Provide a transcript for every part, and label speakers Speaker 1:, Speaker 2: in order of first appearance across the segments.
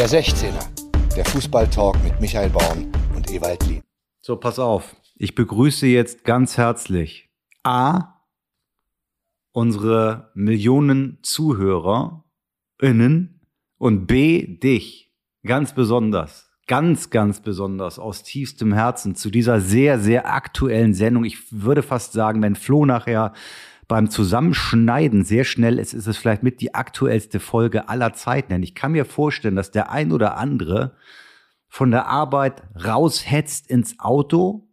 Speaker 1: Der 16er, der Fußballtalk mit Michael Baum und Ewald Lien.
Speaker 2: So, pass auf. Ich begrüße jetzt ganz herzlich A, unsere Millionen ZuhörerInnen und B, dich ganz besonders ganz, ganz besonders aus tiefstem Herzen zu dieser sehr, sehr aktuellen Sendung. Ich würde fast sagen, wenn Flo nachher beim Zusammenschneiden sehr schnell ist, ist es vielleicht mit die aktuellste Folge aller Zeiten. Denn ich kann mir vorstellen, dass der ein oder andere von der Arbeit raushetzt ins Auto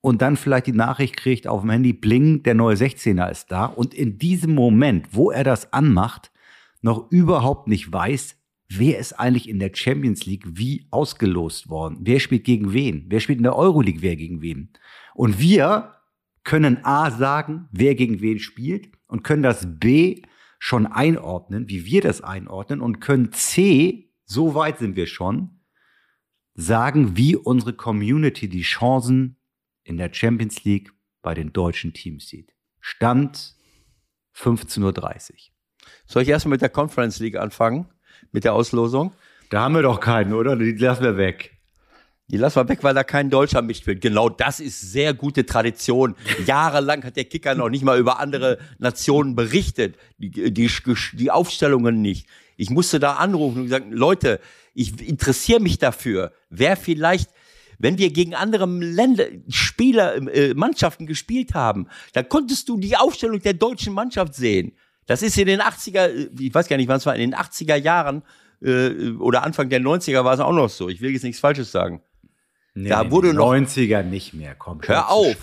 Speaker 2: und dann vielleicht die Nachricht kriegt auf dem Handy, bling, der neue 16er ist da. Und in diesem Moment, wo er das anmacht, noch überhaupt nicht weiß, wer ist eigentlich in der Champions League wie ausgelost worden? Wer spielt gegen wen? Wer spielt in der Euroleague wer gegen wen? Und wir können A sagen, wer gegen wen spielt und können das B schon einordnen, wie wir das einordnen und können C, so weit sind wir schon, sagen, wie unsere Community die Chancen in der Champions League bei den deutschen Teams sieht. Stand 15.30 Uhr.
Speaker 3: Soll ich erstmal mit der Conference League anfangen? mit der Auslosung?
Speaker 2: Da haben wir doch keinen, oder? Die lassen wir weg.
Speaker 3: Die lassen wir weg, weil da kein Deutscher mitspielt. Genau das ist sehr gute Tradition. Jahrelang hat der Kicker noch nicht mal über andere Nationen berichtet. Die, die, die Aufstellungen nicht. Ich musste da anrufen und sagen, Leute, ich interessiere mich dafür. Wer vielleicht, wenn wir gegen andere Länder, Spieler, äh, Mannschaften gespielt haben, dann konntest du die Aufstellung der deutschen Mannschaft sehen. Das ist in den 80er, ich weiß gar nicht, wann es war, in den 80er Jahren äh, oder Anfang der 90er war es auch noch so. Ich will jetzt nichts Falsches sagen.
Speaker 2: Nee, da wurde noch 90er nicht mehr, komm.
Speaker 3: Hör auf.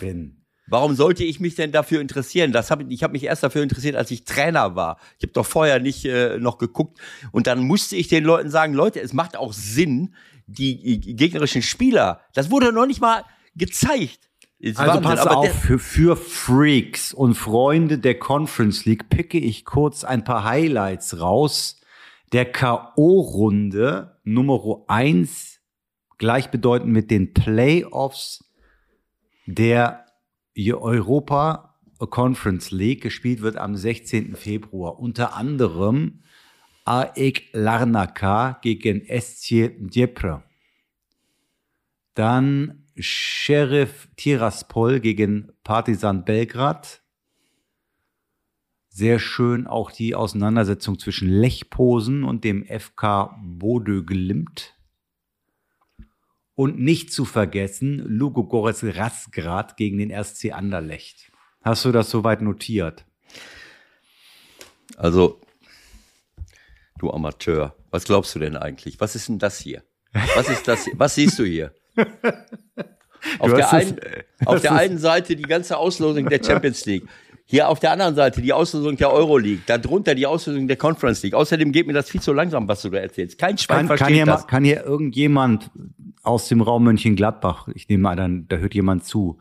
Speaker 3: Warum sollte ich mich denn dafür interessieren? Das hab, ich habe mich erst dafür interessiert, als ich Trainer war. Ich habe doch vorher nicht äh, noch geguckt. Und dann musste ich den Leuten sagen, Leute, es macht auch Sinn, die gegnerischen Spieler, das wurde noch nicht mal gezeigt.
Speaker 2: Ist also pass auf, für, für Freaks und Freunde der Conference League picke ich kurz ein paar Highlights raus. Der K.O.-Runde Nummer eins gleichbedeutend mit den Playoffs der Europa Conference League gespielt wird am 16. Februar. Unter anderem AEK Larnaca gegen SC Djepre. Dann Sheriff Tiraspol gegen Partisan Belgrad. Sehr schön auch die Auseinandersetzung zwischen Lechposen und dem FK Bodø Glimt. Und nicht zu vergessen, Lugogorets Rasgrad gegen den RSC Anderlecht. Hast du das soweit notiert?
Speaker 3: Also, du Amateur, was glaubst du denn eigentlich? Was ist denn das hier? Was ist das? Hier? Was siehst du hier? auf der, einen, auf der einen Seite die ganze Auslosung der Champions League. Hier auf der anderen Seite die Auslosung der Euroleague, darunter die Auslosung der Conference League. Außerdem geht mir das viel zu langsam, was du da erzählst. Kein Schwein kann, versteht
Speaker 2: kann hier,
Speaker 3: das.
Speaker 2: Kann hier irgendjemand aus dem Raum Mönchengladbach, ich nehme an, dann, da hört jemand zu,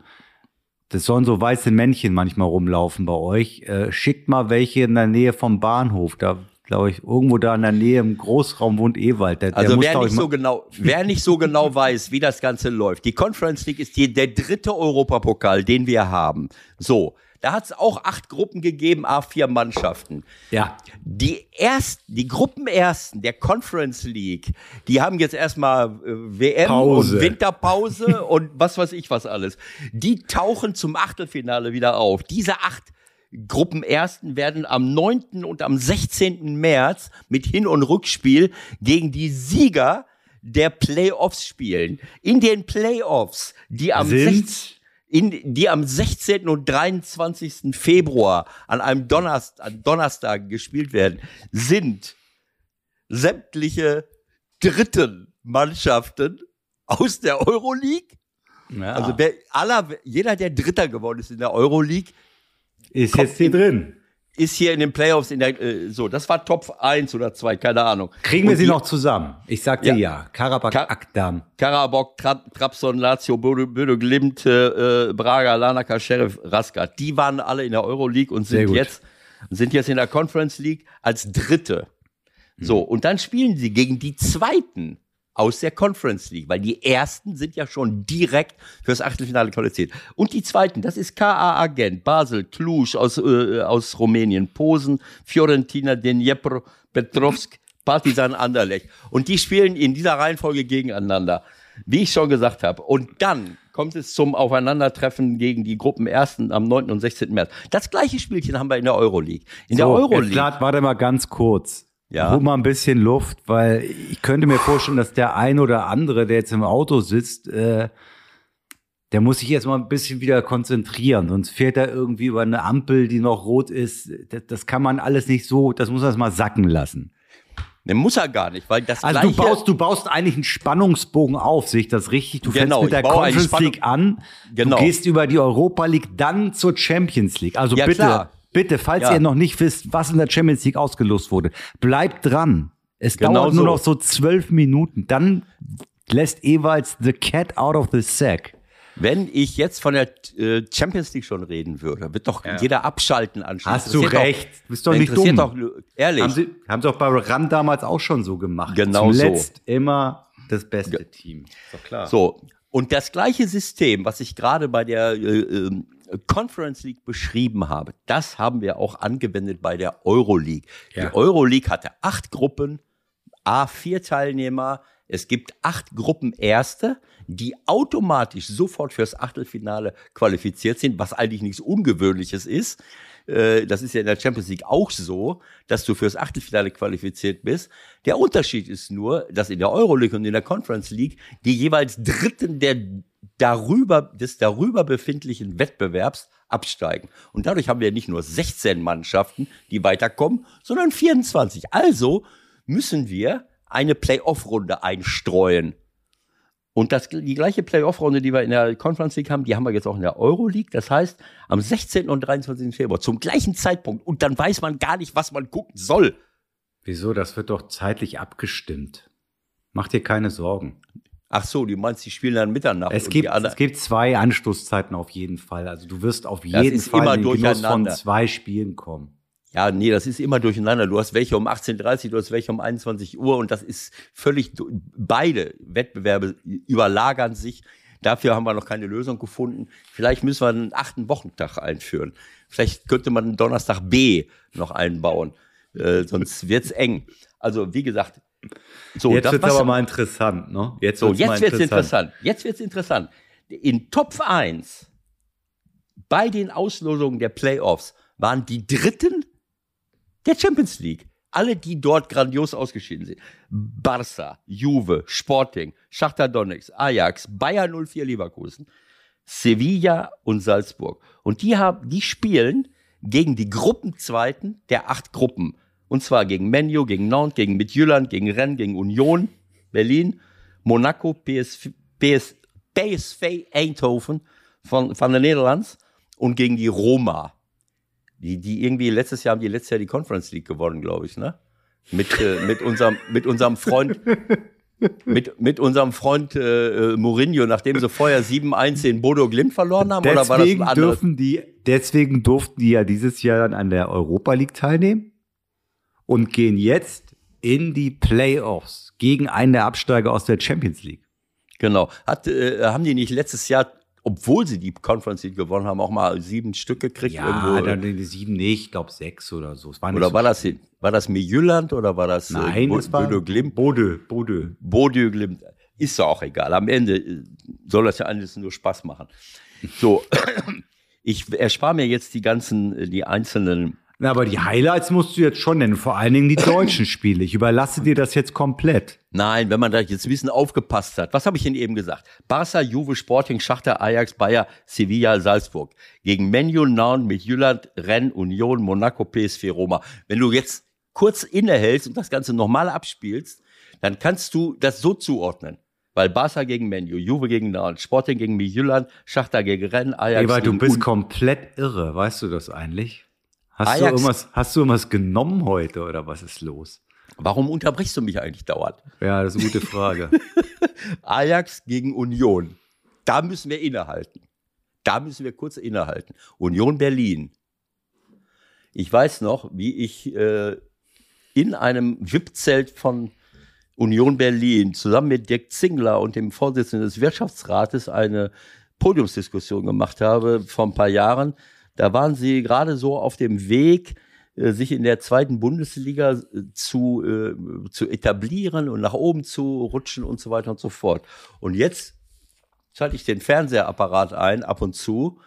Speaker 2: das sollen so weiße Männchen manchmal rumlaufen bei euch. Äh, schickt mal welche in der Nähe vom Bahnhof. Da glaube ich, irgendwo da in der Nähe im Großraum wohnt Ewald.
Speaker 3: Der, also der wer, nicht so genau, wer nicht so genau weiß, wie das Ganze läuft. Die Conference League ist die, der dritte Europapokal, den wir haben. So. Da hat es auch acht Gruppen gegeben, A4 Mannschaften.
Speaker 2: Ja.
Speaker 3: Die ersten, die Gruppenersten der Conference League, die haben jetzt erstmal äh, WM Pause. und Winterpause und was weiß ich was alles. Die tauchen zum Achtelfinale wieder auf. Diese acht Gruppenersten werden am 9. und am 16. März mit Hin- und Rückspiel gegen die Sieger der Playoffs spielen. In den Playoffs, die am, 16, in, die am 16. und 23. Februar an einem Donnerstag, an Donnerstag gespielt werden, sind sämtliche dritten Mannschaften aus der Euroleague. Ja. Also wer, aller, jeder, der Dritter geworden ist in der Euroleague,
Speaker 2: ist jetzt hier drin.
Speaker 3: Ist hier in den Playoffs in der, äh, so, das war Top 1 oder 2, keine Ahnung.
Speaker 2: Kriegen wir sie die, noch zusammen? Ich sagte ja. ja. Karabakh, Kar Akdam.
Speaker 3: Karabakh, Tra Trabzon, Lazio, Böde, Glimt, äh, Braga, Lanaka, Sheriff, Raskat. Die waren alle in der Euroleague und sind jetzt, sind jetzt in der Conference League als Dritte. So, und dann spielen sie gegen die Zweiten aus der Conference League, weil die ersten sind ja schon direkt fürs Achtelfinale qualifiziert. Und die zweiten, das ist KA Agent, Basel, Cluj aus, äh, aus Rumänien, Posen, Fiorentina, Dnipro, Petrovsk, Partisan Anderlecht. Und die spielen in dieser Reihenfolge gegeneinander, wie ich schon gesagt habe. Und dann kommt es zum Aufeinandertreffen gegen die Gruppenersten am 9. und 16. März. Das gleiche Spielchen haben wir in der Euroleague. In
Speaker 2: so,
Speaker 3: der Euroleague.
Speaker 2: Jetzt, warte mal ganz kurz. Ja. Hol mal ein bisschen Luft, weil ich könnte mir vorstellen, dass der ein oder andere, der jetzt im Auto sitzt, äh, der muss sich jetzt mal ein bisschen wieder konzentrieren, sonst fährt er irgendwie über eine Ampel, die noch rot ist. Das, das kann man alles nicht so, das muss man erst mal sacken lassen.
Speaker 3: Ne, muss er gar nicht, weil das
Speaker 2: Also du baust, du baust eigentlich einen Spannungsbogen auf, sich das richtig? Du genau, fängst mit der Conference League an, genau. du gehst über die Europa League, dann zur Champions League. Also ja, bitte, klar. Bitte, falls ja. ihr noch nicht wisst, was in der Champions League ausgelost wurde, bleibt dran. Es genau dauert nur so. noch so zwölf Minuten, dann lässt jeweils the cat out of the sack.
Speaker 3: Wenn ich jetzt von der äh, Champions League schon reden würde, wird doch ja. jeder abschalten anschließend.
Speaker 2: Hast du recht.
Speaker 3: Doch, bist doch nicht dumm. Doch,
Speaker 2: ehrlich. Haben sie, haben sie auch bei RAM damals auch schon so gemacht. Genau Zuletzt so. immer das beste Ge Team. Ist
Speaker 3: doch klar. So. Und das gleiche System, was ich gerade bei der äh, äh, Conference League beschrieben habe, das haben wir auch angewendet bei der Euroleague. Ja. Die Euroleague hatte acht Gruppen, A, vier Teilnehmer, es gibt acht Gruppen Erste, die automatisch sofort fürs Achtelfinale qualifiziert sind, was eigentlich nichts Ungewöhnliches ist. Äh, das ist ja in der Champions League auch so, dass du fürs Achtelfinale qualifiziert bist. Der Unterschied ist nur, dass in der Euroleague und in der Conference League die jeweils Dritten der darüber, des darüber befindlichen Wettbewerbs absteigen. Und dadurch haben wir nicht nur 16 Mannschaften, die weiterkommen, sondern 24. Also müssen wir eine Playoff-Runde einstreuen. Und das, die gleiche Playoff-Runde, die wir in der Conference League haben, die haben wir jetzt auch in der Euroleague. Das heißt, am 16. und 23. Februar, zum gleichen Zeitpunkt. Und dann weiß man gar nicht, was man gucken soll.
Speaker 2: Wieso? Das wird doch zeitlich abgestimmt. Mach dir keine Sorgen.
Speaker 3: Ach so, du meinst, die spielen dann Mitternacht.
Speaker 2: Es gibt, es gibt zwei Anstoßzeiten auf jeden Fall. Also du wirst auf jeden Fall immer in den Genuss von zwei Spielen kommen.
Speaker 3: Ja, nee, das ist immer durcheinander. Du hast welche um 18.30 Uhr, du hast welche um 21 Uhr und das ist völlig, beide Wettbewerbe überlagern sich. Dafür haben wir noch keine Lösung gefunden. Vielleicht müssen wir einen achten Wochentag einführen. Vielleicht könnte man einen Donnerstag B noch einbauen. Äh, sonst wird's eng. Also, wie gesagt,
Speaker 2: so. Jetzt wird's aber mal interessant, ne?
Speaker 3: Jetzt wird's, so, jetzt wird's interessant. Jetzt wird's interessant. In Top 1 bei den Auslosungen der Playoffs waren die dritten der Champions League. Alle, die dort grandios ausgeschieden sind. Barca, Juve, Sporting, Schachter Donetsk, Ajax, Bayer 04 Leverkusen, Sevilla und Salzburg. Und die haben, die spielen gegen die Gruppenzweiten der acht Gruppen. Und zwar gegen Menu, gegen Nantes, gegen Midtjylland, gegen Rennes, gegen Union, Berlin, Monaco, PSV, PS, PSV Eindhoven von, von den Nederlands und gegen die Roma. Die, die irgendwie letztes Jahr haben die letztes Jahr die Conference League gewonnen, glaube ich, ne? Mit, äh, mit unserem, mit unserem Freund, mit, mit unserem Freund äh, äh Mourinho, nachdem sie vorher 7-1 in Bodo Glimt verloren haben,
Speaker 2: deswegen oder war das ein anderes? Dürfen die, deswegen durften die ja dieses Jahr dann an der Europa League teilnehmen und gehen jetzt in die Playoffs gegen einen der Absteiger aus der Champions League.
Speaker 3: Genau. Hat, äh, haben die nicht letztes Jahr obwohl sie die Conference League gewonnen haben, auch mal sieben Stück gekriegt.
Speaker 2: Ja, dann die sieben nicht, ich glaube sechs oder so.
Speaker 3: War oder so war, das, war das Mijüland oder war das
Speaker 2: äh, Nein,
Speaker 3: äh,
Speaker 2: es war Glimt?
Speaker 3: Bode, Bode. Bode Glimt. Ist ja auch egal. Am Ende äh, soll das ja alles nur Spaß machen. So, ich erspare mir jetzt die ganzen, äh, die einzelnen
Speaker 2: na, aber die Highlights musst du jetzt schon nennen, vor allen Dingen die deutschen Spiele. Ich überlasse dir das jetzt komplett.
Speaker 3: Nein, wenn man da jetzt ein bisschen aufgepasst hat. Was habe ich denn eben gesagt? Barca, Juve, Sporting, Schachter, Ajax, Bayer, Sevilla, Salzburg. Gegen Menu, Nauen, mit Jylland, Rennes, Union, Monaco, PSV, Roma. Wenn du jetzt kurz innehältst und das Ganze nochmal abspielst, dann kannst du das so zuordnen. Weil Barca gegen Menu, Juve gegen Nauen, Sporting gegen Midtjylland, Schachter gegen Rennes, Ajax
Speaker 2: weil du bist komplett irre, weißt du das eigentlich? Hast, Ajax, du irgendwas, hast du irgendwas genommen heute oder was ist los?
Speaker 3: Warum unterbrichst du mich eigentlich dauernd?
Speaker 2: Ja, das ist eine gute Frage.
Speaker 3: Ajax gegen Union. Da müssen wir innehalten. Da müssen wir kurz innehalten. Union Berlin. Ich weiß noch, wie ich äh, in einem VIP-Zelt von Union Berlin zusammen mit Dirk Zingler und dem Vorsitzenden des Wirtschaftsrates eine Podiumsdiskussion gemacht habe vor ein paar Jahren da waren sie gerade so auf dem Weg, äh, sich in der zweiten Bundesliga äh, zu, äh, zu etablieren und nach oben zu rutschen und so weiter und so fort. Und jetzt schalte ich den Fernsehapparat ein, ab und zu,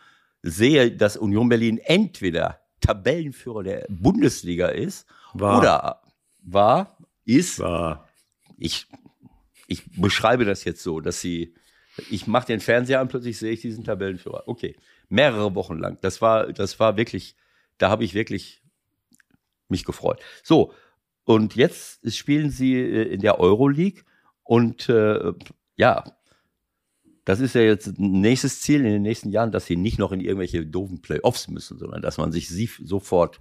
Speaker 3: sehe, dass Union Berlin entweder Tabellenführer der Bundesliga ist war. oder war, ist,
Speaker 2: war.
Speaker 3: ich, ich beschreibe das jetzt so, dass sie, ich mache den Fernseher an, plötzlich sehe ich diesen Tabellenführer. Okay, mehrere Wochen lang. Das war, das war wirklich, da habe ich wirklich mich gefreut. So, und jetzt spielen sie äh, in der Euroleague und äh, ja, das ist ja jetzt ein nächstes Ziel in den nächsten Jahren, dass sie nicht noch in irgendwelche doofen Playoffs müssen, sondern dass man sich sie sofort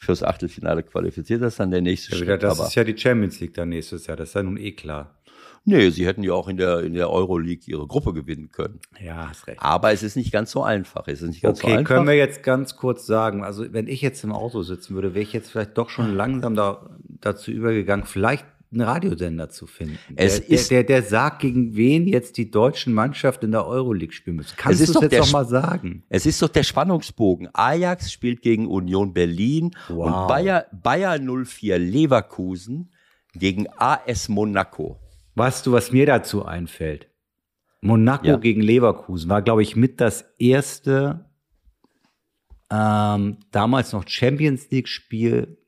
Speaker 3: fürs Achtelfinale qualifiziert. Das ist dann der nächste
Speaker 2: ja, Schritt. Das Aber ist ja die Champions League dann nächstes Jahr. Das ist ja nun eh klar.
Speaker 3: Nee, sie hätten ja auch in der, in der Euroleague ihre Gruppe gewinnen können.
Speaker 2: Ja, hast recht.
Speaker 3: Aber es ist nicht ganz so einfach. Es ist nicht ganz
Speaker 2: okay,
Speaker 3: so einfach.
Speaker 2: können wir jetzt ganz kurz sagen, also wenn ich jetzt im Auto sitzen würde, wäre ich jetzt vielleicht doch schon langsam da, dazu übergegangen, vielleicht einen Radiosender zu finden.
Speaker 3: Es
Speaker 2: der,
Speaker 3: ist
Speaker 2: der, der, der sagt, gegen wen jetzt die deutschen Mannschaften in der Euroleague spielen müssen. Kannst du es jetzt noch mal sagen?
Speaker 3: Es ist doch der Spannungsbogen. Ajax spielt gegen Union Berlin wow. und Bayer, Bayer 04 Leverkusen gegen AS Monaco.
Speaker 2: Weißt du, was mir dazu einfällt? Monaco ja. gegen Leverkusen war, glaube ich, mit das erste ähm, damals noch Champions League-Spiel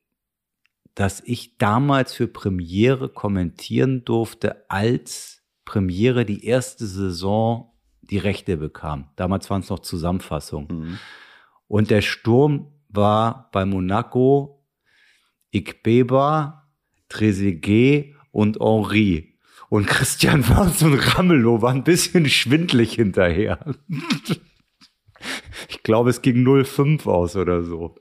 Speaker 2: dass ich damals für Premiere kommentieren durfte, als Premiere die erste Saison die Rechte bekam. Damals waren es noch Zusammenfassungen. Mhm. Und der Sturm war bei Monaco Ikbeba, Trezeguet und Henri. Und Christian Wahns und Ramelow waren ein bisschen schwindlig hinterher. ich glaube, es ging 0,5 aus oder so.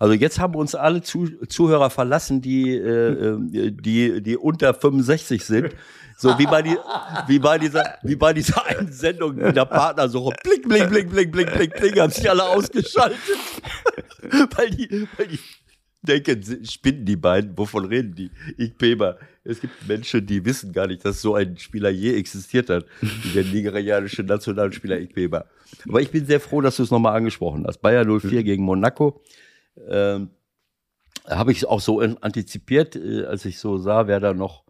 Speaker 3: Also jetzt haben uns alle Zuh Zuhörer verlassen, die, äh, äh die, die unter 65 sind. So wie bei, die, wie bei dieser, wie bei dieser einen Sendung in der Partnersuche. Blick, blick, blick, blick, blick, blick, blick, haben sich alle ausgeschaltet. weil die, weil die denken, spinnen die beiden, wovon reden die? Ich Peber. Es gibt Menschen, die wissen gar nicht, dass so ein Spieler je existiert hat, wie der nigerianische Nationalspieler Peber. Aber ich bin sehr froh, dass du es nochmal angesprochen hast. Bayer 04 gegen Monaco ähm, habe ich auch so antizipiert, äh, als ich so sah, wer da noch,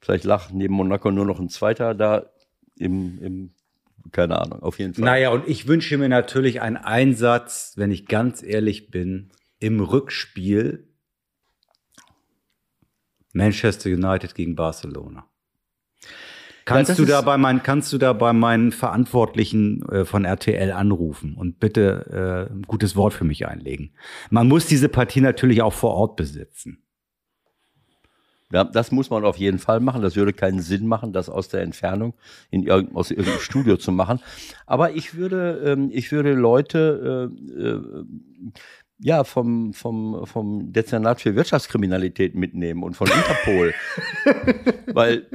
Speaker 3: vielleicht lag neben Monaco nur noch ein zweiter da im, im keine Ahnung, auf jeden Fall.
Speaker 2: Naja, und ich wünsche mir natürlich einen Einsatz, wenn ich ganz ehrlich bin, im Rückspiel Manchester United gegen Barcelona. Kannst du da bei meinen, kannst du da bei meinen Verantwortlichen äh, von RTL anrufen und bitte äh, ein gutes Wort für mich einlegen? Man muss diese Partie natürlich auch vor Ort besitzen.
Speaker 3: Ja, das muss man auf jeden Fall machen. Das würde keinen Sinn machen, das aus der Entfernung in irg aus irgendeinem Studio zu machen. Aber ich würde, ähm, ich würde Leute äh, äh, ja, vom, vom, vom Dezernat für Wirtschaftskriminalität mitnehmen und von Interpol. Weil,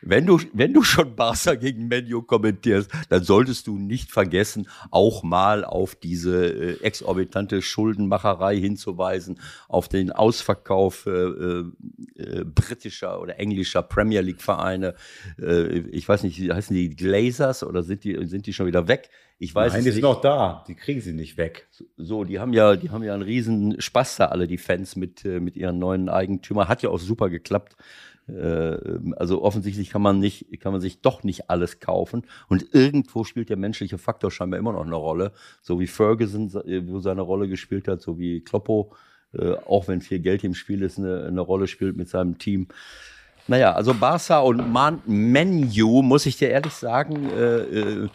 Speaker 3: wenn du, wenn du schon Barca gegen Menu kommentierst, dann solltest du nicht vergessen, auch mal auf diese äh, exorbitante Schuldenmacherei hinzuweisen, auf den Ausverkauf äh, äh, äh britischer oder englischer Premier League Vereine. Äh, ich weiß nicht, heißen die Glazers oder sind die, sind die schon wieder weg? Ich weiß
Speaker 2: Nein, die sind noch da. Die kriegen sie nicht weg.
Speaker 3: So, die haben ja, die haben ja einen riesen Spaß da alle, die Fans mit, äh, mit ihren neuen Eigentümern. Hat ja auch super geklappt. Äh, also offensichtlich kann man nicht, kann man sich doch nicht alles kaufen. Und irgendwo spielt der menschliche Faktor scheinbar immer noch eine Rolle. So wie Ferguson, äh, wo seine Rolle gespielt hat, so wie Kloppo, auch wenn viel Geld im Spiel ist, eine, eine Rolle spielt mit seinem Team. Naja, also Barca und Man Menu, muss ich dir ehrlich sagen, äh, äh,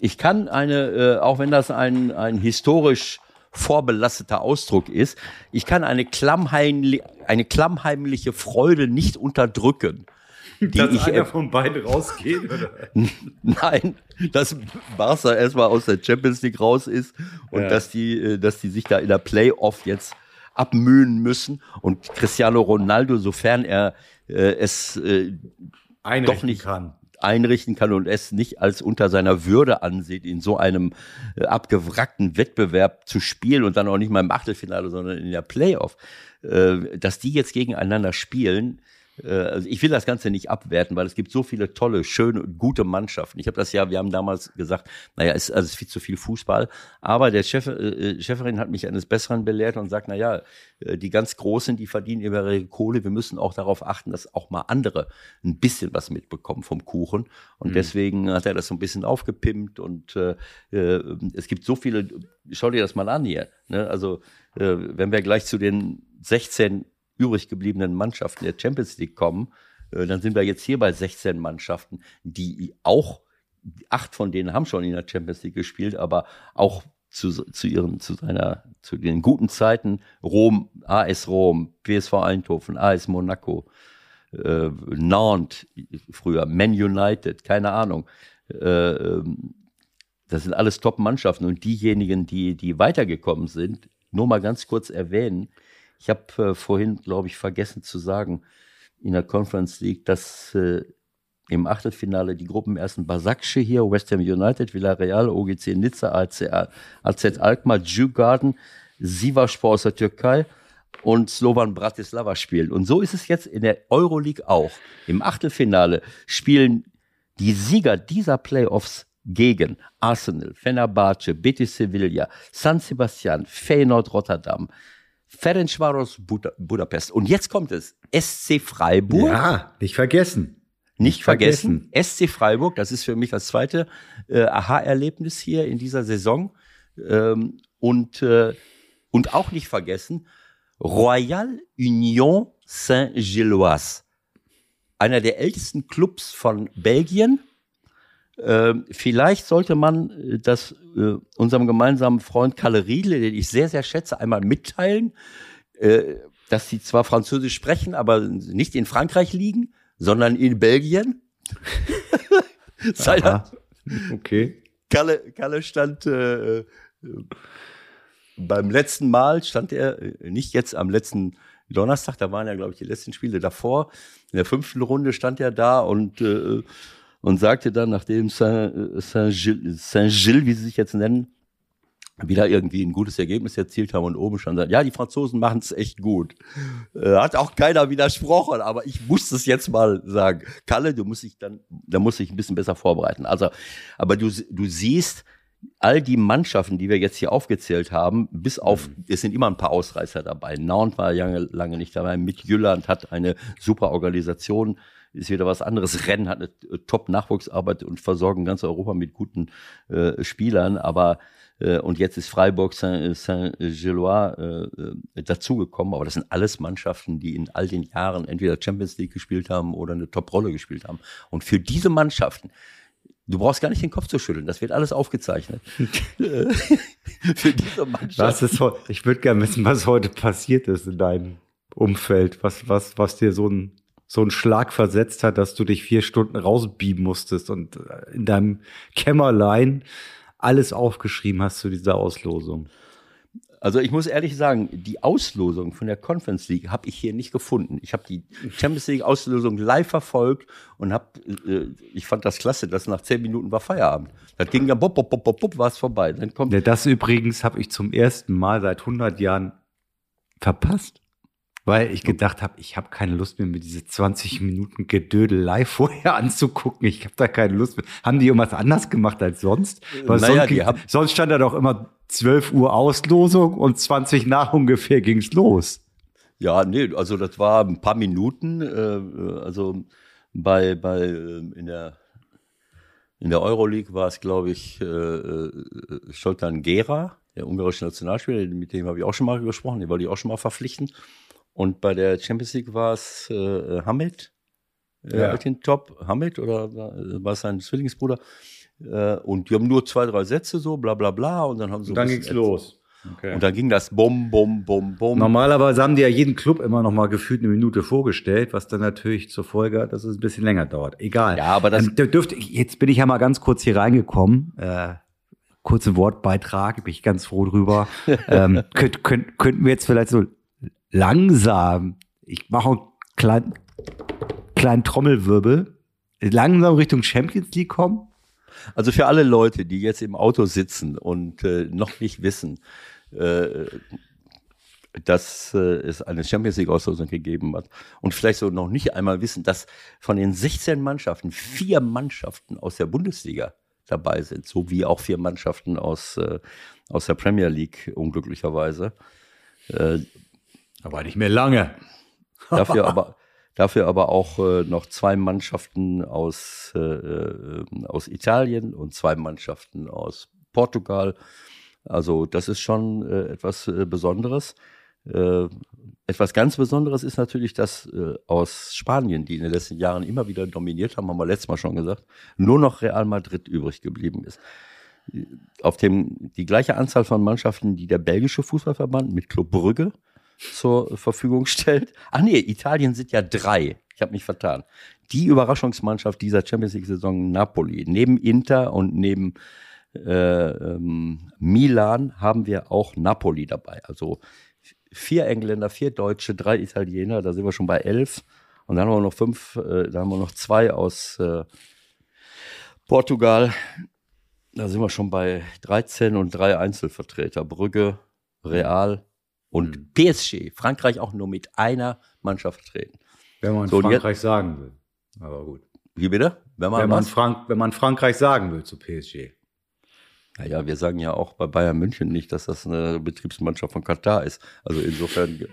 Speaker 3: ich kann eine, äh, auch wenn das ein, ein historisch vorbelasteter Ausdruck ist, ich kann eine, klammheimli eine klammheimliche Freude nicht unterdrücken.
Speaker 2: Die dass ich, einer von beiden rausgeht? Oder?
Speaker 3: Nein, dass Barca erstmal aus der Champions League raus ist und ja. dass, die, äh, dass die sich da in der Playoff jetzt abmühen müssen und Cristiano Ronaldo, sofern er äh, es äh, doch nicht kann einrichten kann und es nicht als unter seiner Würde ansieht, in so einem äh, abgewrackten Wettbewerb zu spielen und dann auch nicht mal im Achtelfinale, sondern in der Playoff, äh, dass die jetzt gegeneinander spielen, also ich will das Ganze nicht abwerten, weil es gibt so viele tolle, schöne, gute Mannschaften. Ich habe das ja, wir haben damals gesagt, naja, es ist also viel zu viel Fußball. Aber der Chef, äh, Chefin hat mich eines Besseren belehrt und sagt, naja, äh, die ganz Großen, die verdienen ihre Kohle. Wir müssen auch darauf achten, dass auch mal andere ein bisschen was mitbekommen vom Kuchen. Und mhm. deswegen hat er das so ein bisschen aufgepimpt und äh, äh, es gibt so viele, schau dir das mal an hier. Ne? Also äh, wenn wir gleich zu den 16 übrig gebliebenen Mannschaften der Champions League kommen, äh, dann sind wir jetzt hier bei 16 Mannschaften, die auch, acht von denen haben schon in der Champions League gespielt, aber auch zu, zu ihren, zu seiner, zu den guten Zeiten Rom, AS Rom, PSV Eindhoven, AS Monaco, äh, Nantes früher, Man United, keine Ahnung. Äh, ähm, das sind alles Top-Mannschaften und diejenigen, die, die weitergekommen sind, nur mal ganz kurz erwähnen, ich habe äh, vorhin, glaube ich, vergessen zu sagen, in der Conference League, dass äh, im Achtelfinale die Gruppenersten Basakce hier, West Ham United, Villarreal, OGC Nizza, AZ, AZ Alkmaar, Djurgården, Sivaspor aus der Türkei und Slovan Bratislava spielen. Und so ist es jetzt in der Euroleague auch. Im Achtelfinale spielen die Sieger dieser Playoffs gegen Arsenal, Fenerbahce, Betis Sevilla, San Sebastian, Feyenoord Rotterdam, Ferencvaros Bud Budapest. Und jetzt kommt es. SC Freiburg.
Speaker 2: Ja, nicht vergessen.
Speaker 3: Nicht vergessen. vergessen. SC Freiburg, das ist für mich das zweite äh, Aha-Erlebnis hier in dieser Saison. Ähm, und, äh, und auch nicht vergessen, Royal Union Saint-Gilloise. Einer der ältesten Clubs von Belgien vielleicht sollte man äh, das äh, unserem gemeinsamen Freund Kalle Riedle, den ich sehr, sehr schätze, einmal mitteilen, äh, dass sie zwar Französisch sprechen, aber nicht in Frankreich liegen, sondern in Belgien.
Speaker 2: Seiner, okay.
Speaker 3: Kalle, Kalle stand äh, beim letzten Mal, stand er, nicht jetzt am letzten Donnerstag, da waren ja, glaube ich, die letzten Spiele davor. In der fünften Runde stand er da und äh, und sagte dann, nachdem Saint-Gilles, Saint wie sie sich jetzt nennen, wieder irgendwie ein gutes Ergebnis erzielt haben und oben schon sagt, ja, die Franzosen machen es echt gut. Äh, hat auch keiner widersprochen, aber ich muss es jetzt mal sagen. Kalle, du musst dich dann, da musst dich ein bisschen besser vorbereiten. Also, aber du, du siehst, all die Mannschaften, die wir jetzt hier aufgezählt haben, bis auf, mhm. es sind immer ein paar Ausreißer dabei. Nantes war lange, lange nicht dabei. Mit Jylland hat eine super Organisation ist wieder was anderes. Rennen hat eine Top-Nachwuchsarbeit und versorgen ganz Europa mit guten äh, Spielern, aber äh, und jetzt ist Freiburg Saint-Gillois äh, äh, dazugekommen, aber das sind alles Mannschaften, die in all den Jahren entweder Champions League gespielt haben oder eine Top-Rolle gespielt haben. Und für diese Mannschaften, Du brauchst gar nicht den Kopf zu schütteln, das wird alles aufgezeichnet.
Speaker 2: Für diese Mannschaft. Was ist, ich würde gerne wissen, was heute passiert ist in deinem Umfeld, was, was, was dir so ein so einen Schlag versetzt hat, dass du dich vier Stunden rausbieben musstest und äh, in deinem Kämmerlein alles aufgeschrieben hast zu dieser Auslosung?
Speaker 3: Also ich muss ehrlich sagen, die Auslosung von der Conference League habe ich hier nicht gefunden. Ich habe die Champions League Auslosung live verfolgt und habe, äh, ich fand das klasse, dass nach zehn Minuten war Feierabend. Das ging dann, bop, bop, bop, bop, bop war es vorbei. Dann kommt
Speaker 2: ja, das übrigens habe ich zum ersten Mal seit 100 Jahren verpasst. Weil ich gedacht habe, ich habe keine Lust mehr, mir diese 20 Minuten Gedödelei vorher anzugucken. Ich habe da keine Lust mehr. Haben die irgendwas anders gemacht als sonst? Weil naja, sonst, sonst stand da doch immer 12 Uhr Auslosung und 20 nach ungefähr ging's los.
Speaker 3: Ja, nee, also das war ein paar Minuten. Äh, also bei, bei äh, in der in der Euroleague war es, glaube ich, äh, äh, Stoltan Gera, der ungarische Nationalspieler, mit dem habe ich auch schon mal gesprochen, den wollte ich auch schon mal verpflichten. Und bei der Champions League war es äh, Hamid, äh, ja. den Top, Hamid oder war es sein Zwillingsbruder? Äh, und die haben nur zwei, drei Sätze so, bla bla bla. Und dann haben sie.
Speaker 2: Und dann ging's los.
Speaker 3: Okay. Und dann ging das Bum, Bum, Bum, Bum.
Speaker 2: Normalerweise haben die ja jeden Club immer noch mal gefühlt eine Minute vorgestellt, was dann natürlich zur Folge hat, dass es ein bisschen länger dauert. Egal.
Speaker 3: Ja, aber das.
Speaker 2: Ähm, dürfte, jetzt bin ich ja mal ganz kurz hier reingekommen. Äh, kurzen Wortbeitrag, bin ich ganz froh drüber. ähm, könnt, könnt, könnten wir jetzt vielleicht so langsam, ich mache einen kleinen, kleinen Trommelwirbel, langsam Richtung Champions League kommen?
Speaker 3: Also für alle Leute, die jetzt im Auto sitzen und äh, noch nicht wissen, äh, dass äh, es eine Champions League Auslosung gegeben hat und vielleicht so noch nicht einmal wissen, dass von den 16 Mannschaften vier Mannschaften aus der Bundesliga dabei sind, so wie auch vier Mannschaften aus, äh, aus der Premier League, unglücklicherweise.
Speaker 2: Äh, aber nicht mehr lange.
Speaker 3: dafür aber, dafür aber auch äh, noch zwei Mannschaften aus, äh, äh, aus Italien und zwei Mannschaften aus Portugal. Also das ist schon äh, etwas äh, Besonderes. Äh, etwas ganz Besonderes ist natürlich, dass aus Spanien, die in den letzten Jahren immer wieder dominiert haben, haben wir letztes Mal schon gesagt, nur noch Real Madrid übrig geblieben ist. Auf dem die gleiche Anzahl von Mannschaften, die der belgische Fußballverband mit Club Brügge zur Verfügung stellt. Ach nee, Italien sind ja drei. Ich habe mich vertan. Die Überraschungsmannschaft dieser Champions League-Saison Napoli. Neben Inter und neben äh, ähm, Milan haben wir auch Napoli dabei. Also vier Engländer, vier Deutsche, drei Italiener, da sind wir schon bei elf. Und dann haben wir noch fünf, äh, da haben wir noch zwei aus äh, Portugal. Da sind wir schon bei 13 und drei Einzelvertreter. Brügge, Real und mhm. PSG. Frankreich auch nur mit einer Mannschaft vertreten.
Speaker 2: Wenn man so, Frankreich jetzt, sagen will. Aber gut.
Speaker 3: Wie bitte?
Speaker 2: Wenn man, wenn man, Frank wenn man Frankreich sagen will zu PSG.
Speaker 3: Naja, wir sagen ja auch bei Bayern München nicht, dass das eine Betriebsmannschaft von Katar ist. Also insofern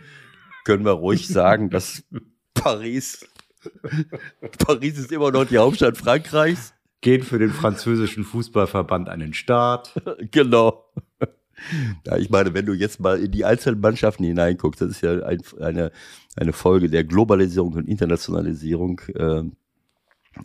Speaker 3: können wir ruhig sagen, dass Paris, Paris ist immer noch die Hauptstadt Frankreichs.
Speaker 2: Geht für den französischen Fußballverband an den Start.
Speaker 3: Genau. Ja, ich meine, wenn du jetzt mal in die einzelnen Mannschaften hineinguckst, das ist ja ein, eine, eine Folge der Globalisierung und Internationalisierung. Äh,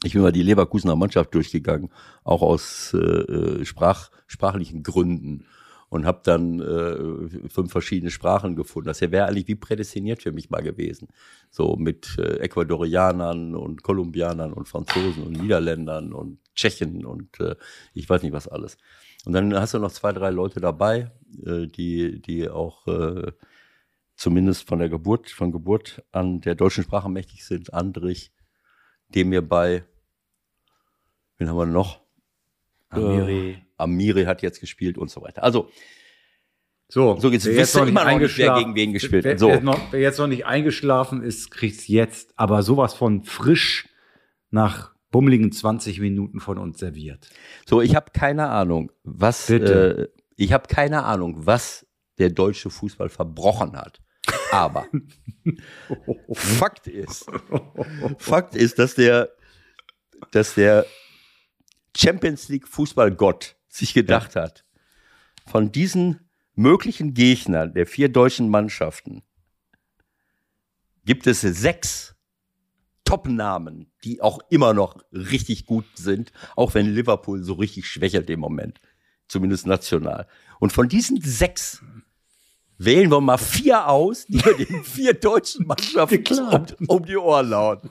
Speaker 3: ich bin mal die Leverkusener Mannschaft durchgegangen, auch aus äh, äh, Sprach, sprachlichen Gründen und habe dann äh, fünf verschiedene Sprachen gefunden. Das wäre eigentlich wie prädestiniert für mich mal gewesen. So mit äh, Ecuadorianern und Kolumbianern und Franzosen und Niederländern und Tschechen und äh, ich weiß nicht was alles. Und dann hast du noch zwei, drei Leute dabei, äh, die, die auch äh, zumindest von der Geburt, von Geburt an der deutschen Sprache mächtig sind. Andrich, dem wir bei, wen haben wir noch? Amiri. Äh, Amiri hat jetzt gespielt und so weiter. Also,
Speaker 2: so,
Speaker 3: so jetzt wisst ihr immer noch nicht, wer gegen wen gespielt
Speaker 2: wer,
Speaker 3: so.
Speaker 2: wer, noch, wer jetzt noch nicht eingeschlafen ist, kriegt's jetzt. Aber sowas von frisch nach bummeligen 20 Minuten von uns serviert.
Speaker 3: So, ich habe keine Ahnung, was äh, ich habe keine Ahnung, was der deutsche Fußball verbrochen hat. Aber Fakt ist, Fakt ist, dass der, dass der Champions League Fußballgott sich gedacht ja. hat, von diesen möglichen Gegnern der vier deutschen Mannschaften gibt es sechs Top-Namen, die auch immer noch richtig gut sind, auch wenn Liverpool so richtig schwächelt im Moment, zumindest national. Und von diesen sechs wählen wir mal vier aus, die wir den vier deutschen Mannschaften um, um, die Ohren lauen.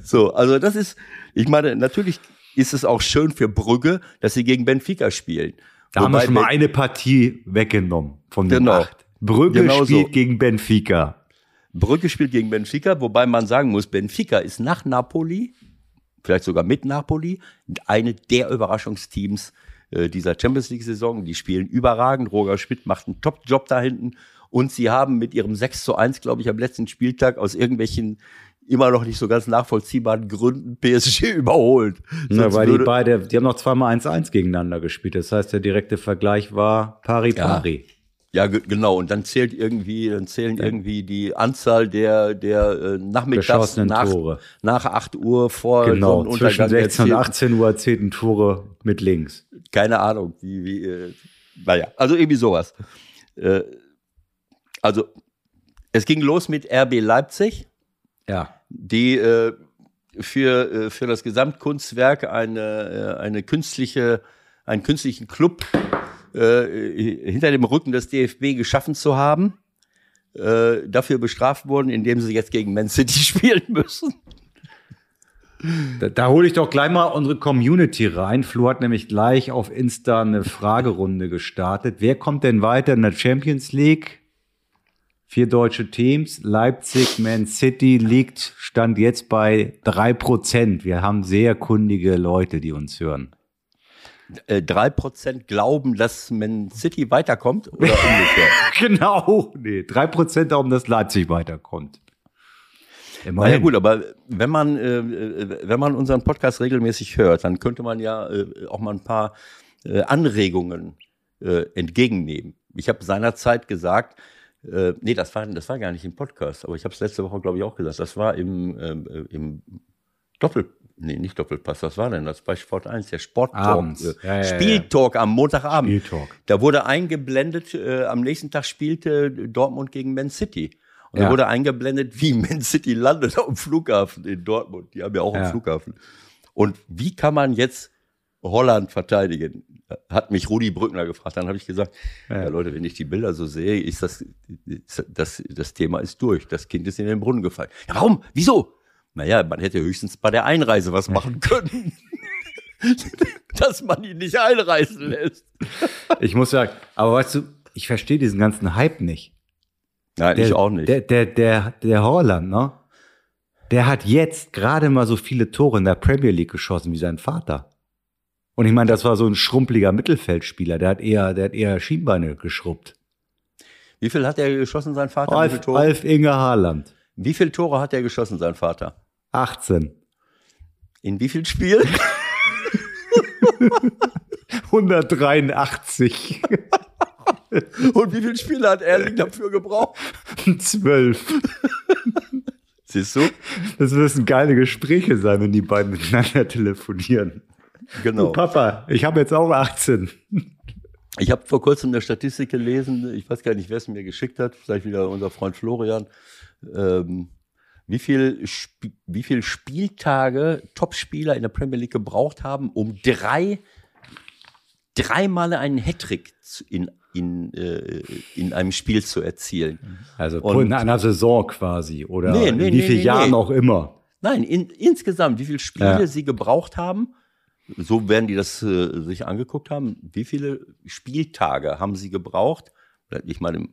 Speaker 3: So, also das ist, ich meine, natürlich ist es auch schön für Brügge, dass sie gegen Benfica spielen.
Speaker 2: Da Wobei haben wir schon mal eine Partie weggenommen von den genau. acht. Brügge genau spielt so. gegen Benfica.
Speaker 3: Brügge spielt gegen Benfica, wobei man sagen muss, Benfica ist nach Napoli, vielleicht sogar mit Napoli, eine der Überraschungsteams äh, dieser Champions League-Saison. Die spielen überragend. Roger Schmidt macht einen Top-Job da hinten. Und sie haben mit ihrem 6 zu 1, glaube ich, am letzten Spieltag aus irgendwelchen immer noch nicht so ganz nachvollziehbaren Gründen PSG überholt.
Speaker 2: Ja, weil die beide, die haben noch zweimal 1-1 gegeneinander gespielt. Das heißt, der direkte Vergleich war pari-pari.
Speaker 3: Ja. Ja, genau. Und dann zählt irgendwie, dann zählen ja. irgendwie die Anzahl der, der äh, nachmittags nach, Tore. nach 8 Uhr vor
Speaker 2: genau, zwischen 16 und 18 Uhr erzählten Tore mit links.
Speaker 3: Keine Ahnung, wie, wie äh, naja, also irgendwie sowas. Äh, also, es ging los mit RB Leipzig.
Speaker 2: Ja.
Speaker 3: Die äh, für, äh, für das Gesamtkunstwerk eine, äh, eine künstliche, einen künstlichen Club äh, hinter dem Rücken des DFB geschaffen zu haben, äh, dafür bestraft wurden, indem sie jetzt gegen Man City spielen müssen.
Speaker 2: Da, da hole ich doch gleich mal unsere Community rein. Flo hat nämlich gleich auf Insta eine Fragerunde gestartet. Wer kommt denn weiter in der Champions League? Vier deutsche Teams. Leipzig, Man City liegt Stand jetzt bei drei Prozent. Wir haben sehr kundige Leute, die uns hören.
Speaker 3: Äh, drei Prozent glauben, dass Man City weiterkommt oder umgekehrt?
Speaker 2: genau, nee, drei Prozent glauben, dass Leipzig weiterkommt.
Speaker 3: Na ja gut, aber wenn man, äh, äh, wenn man unseren Podcast regelmäßig hört, dann könnte man ja äh, auch mal ein paar äh, Anregungen äh, entgegennehmen. Ich habe seinerzeit gesagt, nee, das war, das war gar nicht im Podcast, aber ich habe es letzte Woche, glaube ich, auch gesagt. Das war im, im Doppel, nee, nicht Doppelpass, was war denn das? Bei Sport 1, der Sporttalk, äh, ja, ja, Spieltalk ja. am Montagabend. Spieltalk. Da wurde eingeblendet, äh, am nächsten Tag spielte Dortmund gegen Man City. Und da wurde eingeblendet, wie Man City landet dem Flughafen in Dortmund. Die haben ja auch einen Flughafen. Und wie kann man jetzt Holland verteidigen? Hat mich Rudi Brückner gefragt. Dann habe ich gesagt, ja. ja. Leute, wenn ich die Bilder so sehe, ist das, das, das Thema ist durch. Das Kind ist in den Brunnen gefallen. Ja, warum? Wieso? Naja, man hätte höchstens bei der Einreise was machen können. Dass man ihn nicht einreisen lässt.
Speaker 2: ich muss sagen, aber weißt du, ich verstehe diesen ganzen Hype nicht.
Speaker 3: Nein, der, ich auch nicht.
Speaker 2: Der, der, der, der Holland, ne? Der hat jetzt gerade mal so viele Tore in der Premier League geschossen wie sein Vater. Und ich meine, das war so ein schrumpeliger Mittelfeldspieler. Der hat eher, der hat eher Schienbeine geschrubbt.
Speaker 3: Wie viel hat er geschossen, sein Vater?
Speaker 2: Alf, Alf Inge Haaland.
Speaker 3: Wie viele Tore hat er geschossen, sein Vater?
Speaker 2: 18.
Speaker 3: In wie viel Spielen?
Speaker 2: 183.
Speaker 3: Und wie viele Spiele hat Erling dafür gebraucht?
Speaker 2: Zwölf.
Speaker 3: Siehst du?
Speaker 2: Das müssen geile Gespräche sein, wenn die beiden miteinander telefonieren. Genau. Du Papa, ich habe jetzt auch 18.
Speaker 3: Ich habe vor kurzem eine Statistik gelesen, ich weiß gar nicht, wer es mir geschickt hat, vielleicht wieder unser Freund Florian. Ähm, wie viel, wie viel Spieltage Topspieler in der Premier League gebraucht haben, um drei, dreimal einen Hattrick in in, äh, in einem Spiel zu erzielen.
Speaker 2: Also und, in einer Saison quasi oder nee, nee, in wie nee, vielen Jahren auch immer.
Speaker 3: Nein, in, insgesamt, wie viele Spiele ja. sie gebraucht haben, so werden die das äh, sich angeguckt haben, wie viele Spieltage haben sie gebraucht? Ich meine,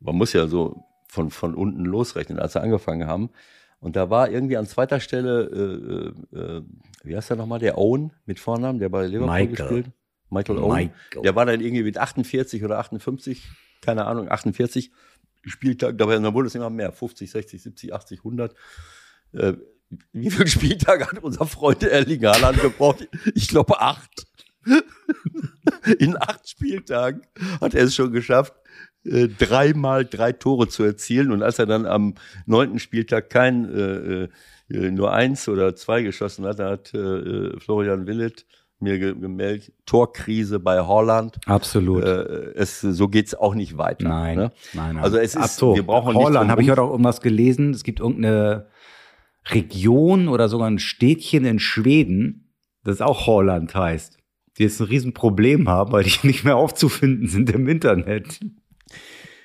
Speaker 3: man muss ja so von, von unten losrechnen, als sie angefangen haben. Und da war irgendwie an zweiter Stelle, äh, äh, wie heißt der nochmal, der Owen mit Vornamen, der bei Liverpool Michael. gespielt Michael Owen. Michael. Der war dann irgendwie mit 48 oder 58, keine Ahnung, 48 Spieltage, dabei wurde es immer mehr, 50, 60, 70, 80, 100. Äh, wie viele Spieltage hat unser Freund Erling Haaland gebraucht? Ich glaube acht. In acht Spieltagen hat er es schon geschafft, äh, dreimal drei Tore zu erzielen. Und als er dann am neunten Spieltag kein äh, äh, nur eins oder zwei geschossen hat, hat äh, Florian Willet mir gemeldet, Torkrise bei Holland.
Speaker 2: Absolut.
Speaker 3: Äh, es, so geht's auch nicht weiter.
Speaker 2: Nein,
Speaker 3: ne?
Speaker 2: nein, nein.
Speaker 3: Also es ist, so,
Speaker 2: wir brauchen Holland, habe ich heute auch irgendwas gelesen. Es gibt irgendeine Region oder sogar ein Städtchen in Schweden, das auch Holland heißt, die jetzt ein Riesenproblem haben, weil die nicht mehr aufzufinden sind im Internet.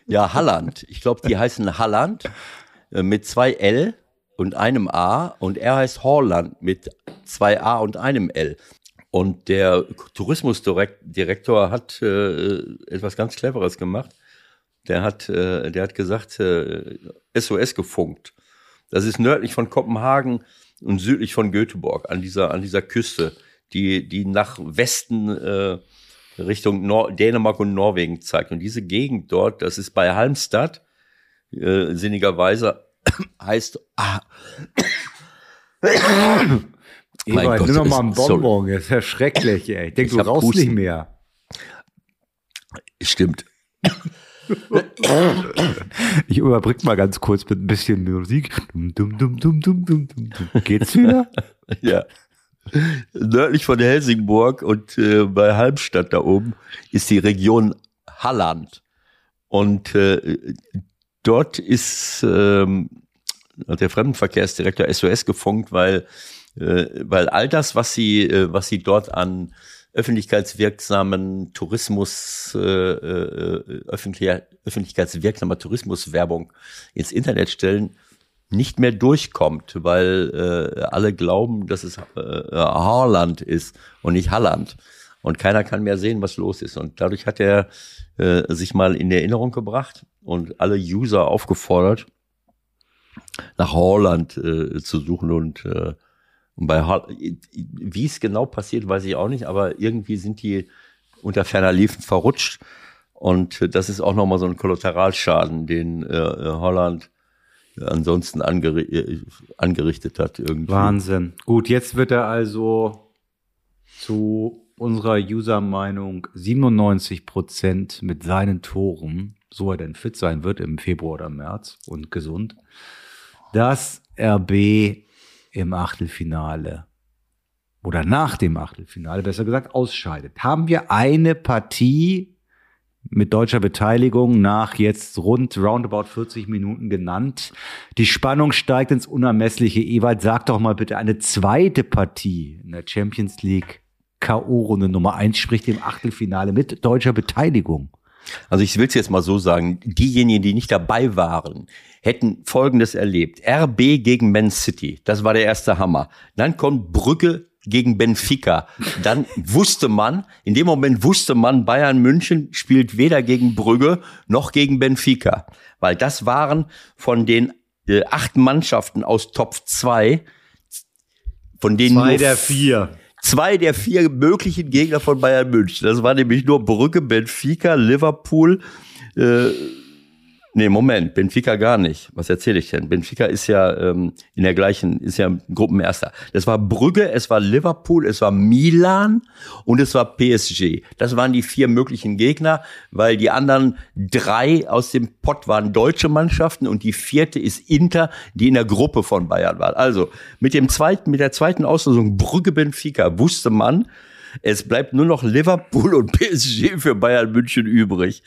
Speaker 3: Ja, Halland. Ich glaube, die heißen Halland äh, mit zwei L und einem A und er heißt Holland mit zwei A und einem L. Und der Tourismusdirektor hat äh, etwas ganz Cleveres gemacht. Der hat, äh, der hat gesagt, äh, SOS gefunkt. Das ist nördlich von Kopenhagen und südlich von Göteborg an dieser, an dieser Küste, die, die nach Westen äh, Richtung Nor Dänemark und Norwegen zeigt. Und diese Gegend dort, das ist bei Halmstad, äh, sinnigerweise heißt ah,
Speaker 2: Eva, nimm doch mal einen Bonbon, das ist ja schrecklich, ey. Ich denke, du rauchst Husten. nicht mehr.
Speaker 3: Stimmt.
Speaker 2: Ich überbrück mal ganz kurz mit ein bisschen Musik. Dum, dum, dum, Geht's wieder?
Speaker 3: ja. Nördlich von Helsingborg und äh, bei Halbstadt da oben ist die Region Halland. Und äh, dort ist ähm, der Fremdenverkehrsdirektor SOS gefunkt, weil äh, weil all das, was sie, äh, was sie dort an öffentlichkeitswirksamen Tourismus, äh, äh, öffentlicher, öffentlichkeitswirksamer Tourismuswerbung ins Internet stellen, nicht mehr durchkommt, weil äh, alle glauben, dass es äh, Haarland ist und nicht Halland. Und keiner kann mehr sehen, was los ist. Und dadurch hat er äh, sich mal in Erinnerung gebracht und alle User aufgefordert, nach Holland äh, zu suchen und äh, Und bei wie es genau passiert, weiß ich auch nicht, aber irgendwie sind die unter ferner Liefen verrutscht. Und das ist auch nochmal so ein Kollateralschaden, den äh, äh Holland ansonsten angeri äh, angerichtet hat. Irgendwie.
Speaker 2: Wahnsinn. Gut, jetzt wird er also zu unserer User-Meinung 97 Prozent mit seinen Toren, so er denn fit sein wird im Februar oder März und gesund, dass RB im Achtelfinale oder nach dem Achtelfinale, besser gesagt, ausscheidet. Haben wir eine Partie mit deutscher Beteiligung nach jetzt rund roundabout 40 Minuten genannt. Die Spannung steigt ins Unermessliche. Ewald, sag doch mal bitte eine zweite Partie in der Champions League K.O.-Runde Nummer eins, sprich dem Achtelfinale mit deutscher Beteiligung.
Speaker 3: Also ich will es jetzt mal so sagen, diejenigen, die nicht dabei waren, hätten Folgendes erlebt. RB gegen Man City, das war der erste Hammer. Dann kommt Brügge gegen Benfica. Dann wusste man, in dem Moment wusste man, Bayern München spielt weder gegen Brügge noch gegen Benfica. Weil das waren von den äh, acht Mannschaften aus Top 2, von denen
Speaker 2: zwei der vier.
Speaker 3: Zwei der vier möglichen Gegner von Bayern München. Das war nämlich nur Brügge, Benfica, Liverpool, äh, Nee, Moment, Benfica gar nicht. Was erzähle ich denn? Benfica ist ja ähm, in der gleichen, ist ja Gruppenerster. Das war Brügge, es war Liverpool, es war Milan und es war PSG. Das waren die vier möglichen Gegner, weil die anderen drei aus dem Pott waren deutsche Mannschaften und die vierte ist Inter, die in der Gruppe von Bayern war. Also mit dem zweiten, mit der zweiten Auslosung Brügge Benfica wusste man, es bleibt nur noch Liverpool und PSG für Bayern München übrig.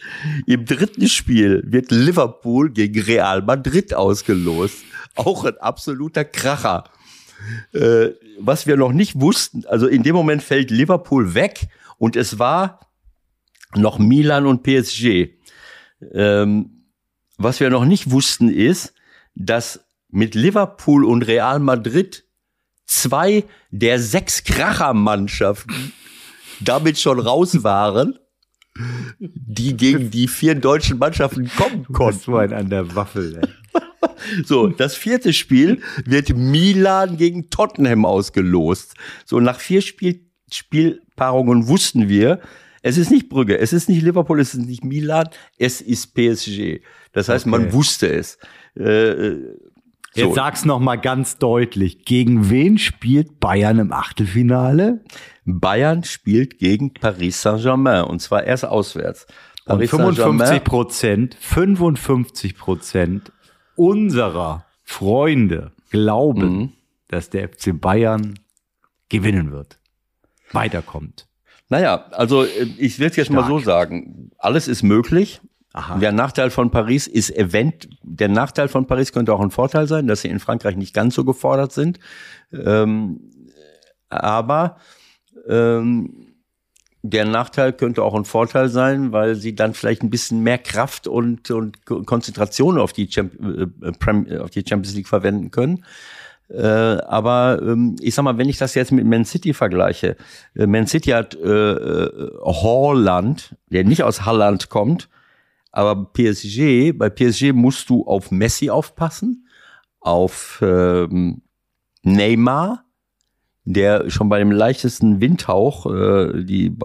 Speaker 3: Im dritten Spiel wird Liverpool gegen Real Madrid ausgelost. Auch ein absoluter Kracher. Äh, was wir noch nicht wussten, also in dem Moment fällt Liverpool weg und es war noch Milan und PSG. Ähm, was wir noch nicht wussten ist, dass mit Liverpool und Real Madrid zwei der sechs Krachermannschaften damit schon raus waren, die gegen die vier deutschen Mannschaften kommen konnten.
Speaker 2: So ein an der Waffel. Ey.
Speaker 3: So, das vierte Spiel wird Milan gegen Tottenham ausgelost. So, nach vier Spiel Spielpaarungen wussten wir, es ist nicht Brügge, es ist nicht Liverpool, es ist nicht Milan, es ist PSG. Das heißt, okay. man wusste es. Äh,
Speaker 2: Jetzt so. sag's noch mal ganz deutlich. Gegen wen spielt Bayern im Achtelfinale?
Speaker 3: Bayern spielt gegen Paris Saint-Germain und zwar erst auswärts.
Speaker 2: Paris und 55 Prozent, 55 Prozent unserer Freunde glauben, mhm. dass der FC Bayern gewinnen wird, weiterkommt.
Speaker 3: Naja, also äh, ich will jetzt Stark. mal so sagen, alles ist möglich. Aha. Der Nachteil von Paris ist event, der Nachteil von Paris könnte auch ein Vorteil sein, dass sie in Frankreich nicht ganz so gefordert sind. Ähm, aber ähm, der Nachteil könnte auch ein Vorteil sein, weil sie dann vielleicht ein bisschen mehr Kraft und, und Konzentration auf die, äh, auf die Champions League verwenden können. Äh, aber ähm, ich sag mal, wenn ich das jetzt mit Man City vergleiche, äh, Man City hat äh, äh Holland, der nicht aus Holland kommt, aber PSG, bei PSG musst du auf Messi aufpassen, auf ähm, Neymar, der schon bei dem leichtesten Windhauch äh, die,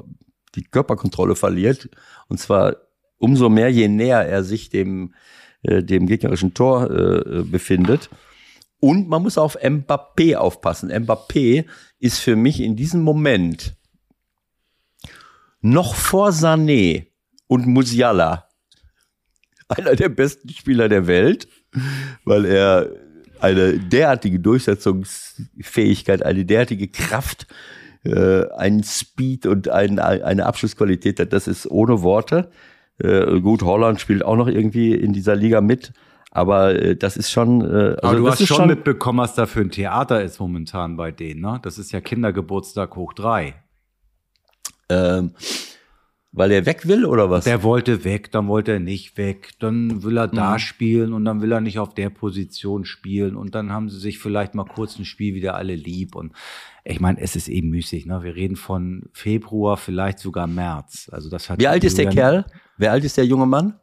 Speaker 3: die Körperkontrolle verliert. Und zwar umso mehr, je näher er sich dem, äh, dem gegnerischen Tor äh, befindet. Und man muss auf Mbappé aufpassen. Mbappé ist für mich in diesem Moment noch vor Sané und Musiala einer der besten Spieler der Welt, weil er eine derartige Durchsetzungsfähigkeit, eine derartige Kraft, äh, einen Speed und ein, eine Abschlussqualität hat. Das ist ohne Worte. Äh, gut, Holland spielt auch noch irgendwie in dieser Liga mit. Aber äh, das ist schon. Äh,
Speaker 2: also aber du hast schon, schon mitbekommen, was da für ein Theater ist momentan bei denen, ne? Das ist ja Kindergeburtstag hoch drei.
Speaker 3: Ähm, weil er weg will oder was?
Speaker 2: Der wollte weg, dann wollte er nicht weg, dann will er da mhm. spielen und dann will er nicht auf der Position spielen und dann haben sie sich vielleicht mal kurz ein Spiel wieder alle lieb und ich meine, es ist eben müßig, ne? Wir reden von Februar, vielleicht sogar März. Also das hat
Speaker 3: Wie alt ist der Kerl? Wer alt ist der junge Mann?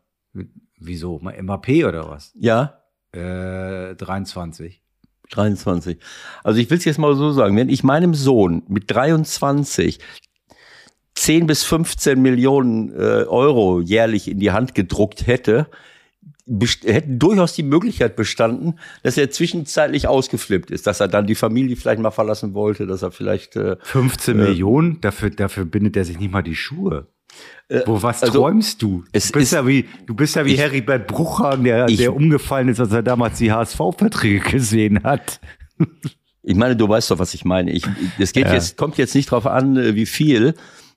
Speaker 2: Wieso? Mbappé oder was?
Speaker 3: Ja.
Speaker 2: Äh, 23.
Speaker 3: 23. Also ich will es jetzt mal so sagen, wenn ich meinem Sohn mit 23 10 bis 15 Millionen äh, Euro jährlich in die Hand gedruckt hätte, hätten durchaus die Möglichkeit bestanden, dass er zwischenzeitlich ausgeflippt ist, dass er dann die Familie vielleicht mal verlassen wollte, dass er vielleicht
Speaker 2: äh, 15 äh, Millionen, dafür dafür bindet er sich nicht mal die Schuhe. Äh, Wo was also, träumst du? du bist ist, ja wie du bist ja wie ich, Heribert Bruchhagen, der ich, der umgefallen ist, als er damals die HSV-Verträge gesehen hat.
Speaker 3: Ich meine, du weißt doch, was ich meine. Ich, es geht ja. jetzt kommt jetzt nicht darauf an, äh, wie viel.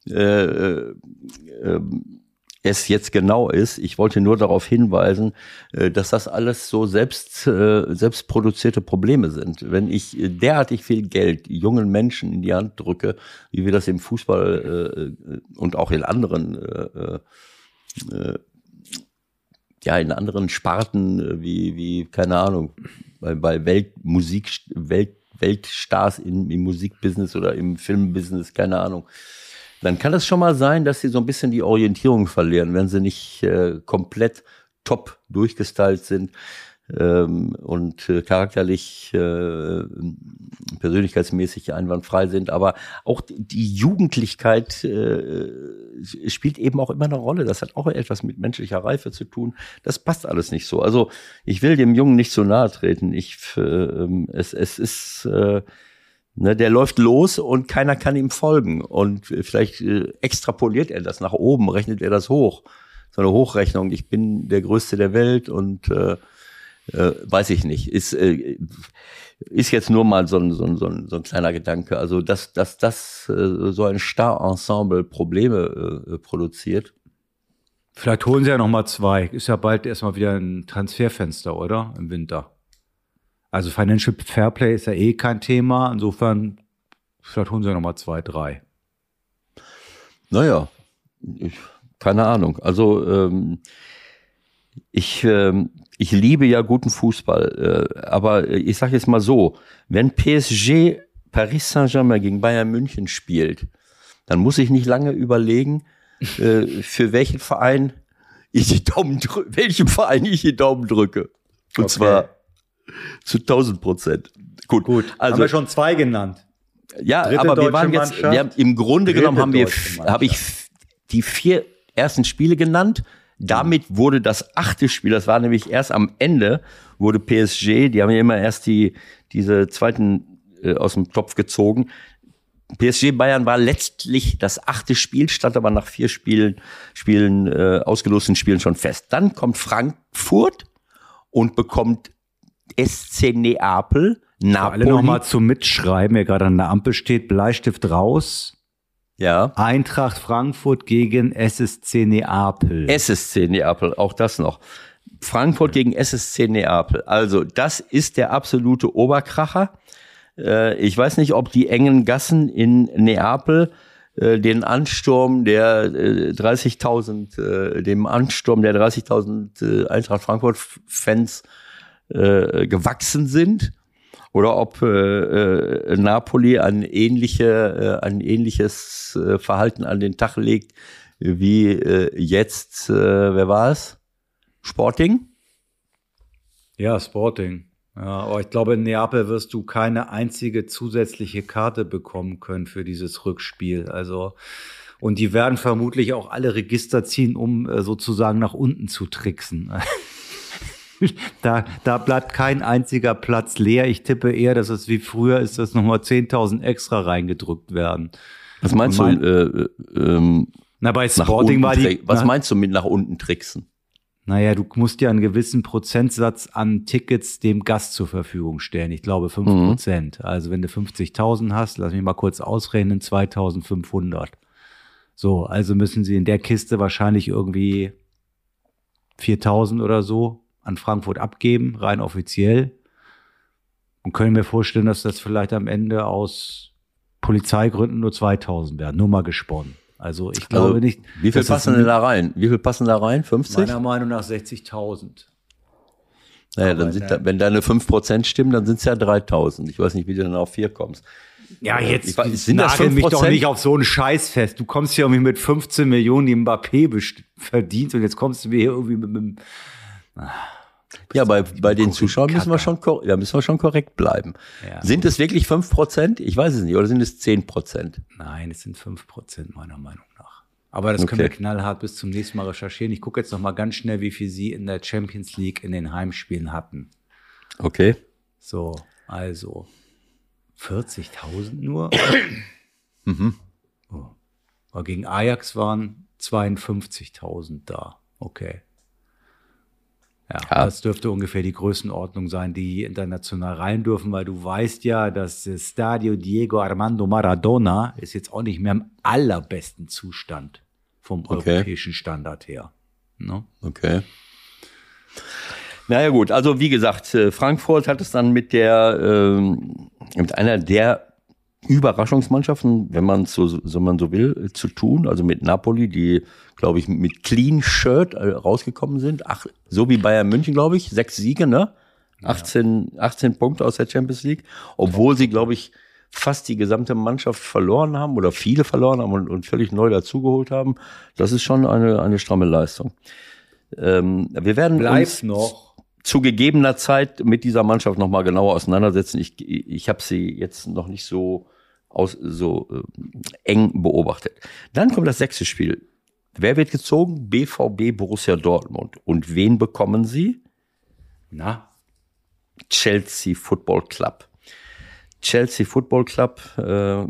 Speaker 3: Äh, äh, ähm, es jetzt genau ist. Ich wollte nur darauf hinweisen, äh, dass das alles so selbst, äh, selbst produzierte Probleme sind. Wenn ich derartig viel Geld jungen Menschen in die Hand drücke, wie wir das im Fußball und auch in anderen ja, in anderen Sparten wie, wie keine Ahnung, bei, bei Weltmusik, Welt, Weltstars im, im Musikbusiness oder im Filmbusiness, keine Ahnung, dann kann es schon mal sein, dass sie so ein bisschen die Orientierung verlieren, wenn sie nicht äh, komplett top durchgestylt sind ähm, und äh, charakterlich, äh, persönlichkeitsmäßig einwandfrei sind. Aber auch die Jugendlichkeit äh, spielt eben auch immer eine Rolle. Das hat auch etwas mit menschlicher Reife zu tun. Das passt alles nicht so. Also ich will dem Jungen nicht so nahe treten. Ich, äh, es, es ist äh, Ne, der läuft los und keiner kann ihm folgen. Und vielleicht äh, extrapoliert er das nach oben, rechnet er das hoch. So eine Hochrechnung, ich bin der Größte der Welt und äh, äh, weiß ich nicht. Ist, äh, ist jetzt nur mal so ein, so ein, so ein, so ein kleiner Gedanke. Also, dass, dass das äh, so ein Star-Ensemble Probleme äh, produziert.
Speaker 2: Vielleicht holen sie ja noch mal zwei. Ist ja bald erstmal wieder ein Transferfenster, oder? Im Winter. Also Financial Fairplay ist ja eh kein Thema. Insofern, vielleicht holen sie ja nochmal zwei, drei.
Speaker 3: Naja, ich, keine Ahnung. Also ähm, ich, ähm, ich liebe ja guten Fußball. Äh, aber ich sage jetzt mal so, wenn PSG Paris Saint-Germain gegen Bayern München spielt, dann muss ich nicht lange überlegen, äh, für welchen Verein ich die Daumen drücke, welchem Verein ich die Daumen drücke. Und okay. zwar zu 1000 Prozent.
Speaker 2: Gut, Gut. Also, haben wir schon zwei genannt.
Speaker 3: Ja, Dritte aber wir waren jetzt, wir haben, im Grunde genommen haben wir, habe ich die vier ersten Spiele genannt. Damit wurde das achte Spiel, das war nämlich erst am Ende, wurde PSG, die haben ja immer erst die, diese zweiten äh, aus dem Topf gezogen. PSG Bayern war letztlich das achte Spiel, stand aber nach vier Spielen, Spielen äh, ausgelosten Spielen schon fest. Dann kommt Frankfurt und bekommt SC Neapel,
Speaker 2: Napoli. Alle nochmal zum Mitschreiben, wer gerade an der Ampel steht, Bleistift raus.
Speaker 3: Ja.
Speaker 2: Eintracht Frankfurt gegen SSC Neapel.
Speaker 3: SSC Neapel, auch das noch. Frankfurt gegen SSC Neapel. Also, das ist der absolute Oberkracher. Äh, ich weiß nicht, ob die engen Gassen in Neapel äh, den Ansturm der äh, 30.000, äh, dem Ansturm der 30.000 äh, Eintracht Frankfurt Fans äh, gewachsen sind oder ob äh, äh, Napoli ein, ähnliche, äh, ein ähnliches äh, Verhalten an den Tag legt wie äh, jetzt, äh, wer war es? Sporting?
Speaker 2: Ja, Sporting. Ja, aber ich glaube, in Neapel wirst du keine einzige zusätzliche Karte bekommen können für dieses Rückspiel. Also, und die werden vermutlich auch alle Register ziehen, um äh, sozusagen nach unten zu tricksen. da, da bleibt kein einziger Platz leer. Ich tippe eher, dass es wie früher ist, dass nochmal 10.000 extra reingedrückt werden.
Speaker 3: Was meinst mein, du? Äh, äh, ähm,
Speaker 2: na, bei Sporting war die.
Speaker 3: Was meinst du mit nach unten tricksen?
Speaker 2: Naja, du musst ja einen gewissen Prozentsatz an Tickets dem Gast zur Verfügung stellen. Ich glaube fünf mhm. Prozent. Also wenn du 50.000 hast, lass mich mal kurz ausrechnen, 2.500. So, also müssen sie in der Kiste wahrscheinlich irgendwie 4.000 oder so an Frankfurt abgeben, rein offiziell. Und können mir vorstellen, dass das vielleicht am Ende aus Polizeigründen nur 2000 werden. Nur mal gesponnen. Also ich glaube also, nicht.
Speaker 3: Wie viel passen denn da rein? Wie viel passen da rein? 50?
Speaker 2: Meiner Meinung nach 60.000.
Speaker 3: Naja, dann sind da, wenn deine 5% stimmen, dann sind es ja 3000. Ich weiß nicht, wie du dann auf 4 kommst.
Speaker 2: Ja, äh, jetzt ich, sind das mich doch nicht auf so einen Scheiß fest. Du kommst hier irgendwie mit 15 Millionen, die Mbappé verdient und jetzt kommst du mir hier irgendwie mit, mit,
Speaker 3: Ja, bei, bei den Zuschauern müssen wir, schon, ja, müssen wir schon korrekt bleiben. Ja. Sind es wirklich fünf Prozent? Ich weiß es nicht. Oder sind es zehn Prozent?
Speaker 2: Nein, es sind fünf Prozent meiner Meinung nach. Aber das können okay. wir knallhart bis zum nächsten Mal recherchieren. Ich gucke jetzt noch mal ganz schnell, wie viel sie in der Champions League in den Heimspielen hatten.
Speaker 3: Okay.
Speaker 2: So, also 40.000 nur. mhm. Oh. Aber gegen Ajax waren 52.000 da. Okay. Ja, ja, das dürfte ungefähr die Größenordnung sein, die international rein dürfen, weil du weißt ja, dass das Stadio Diego Armando Maradona ist jetzt auch nicht mehr im allerbesten Zustand vom okay. europäischen Standard her.
Speaker 3: Ne? Okay. Naja gut, also wie gesagt, äh, Frankfurt hat es dann mit der ähm, mit einer der Überraschungsmannschaften, wenn man so, so man so will, zu tun. Also mit Napoli, die, glaube ich, mit Clean Shirt äh, rausgekommen sind. Ach, so wie Bayern München, glaube ich, sechs Siege, ne? 18, 18 Punkte aus der Champions League, obwohl sie, glaube ich, fast die gesamte Mannschaft verloren haben oder viele verloren haben und, und völlig neu dazugeholt haben. Das ist schon eine, eine stramme Leistung. Ähm, wir werden
Speaker 2: Bleibt uns noch
Speaker 3: zu gegebener Zeit mit dieser Mannschaft nochmal genauer auseinandersetzen. Ich, ich habe sie jetzt noch nicht so, aus, so äh, eng beobachtet. Dann kommt das sechste Spiel. Wer wird gezogen? BVB Borussia Dortmund. Und wen bekommen sie?
Speaker 2: Na?
Speaker 3: Chelsea Football Club. Chelsea Football Club. Äh,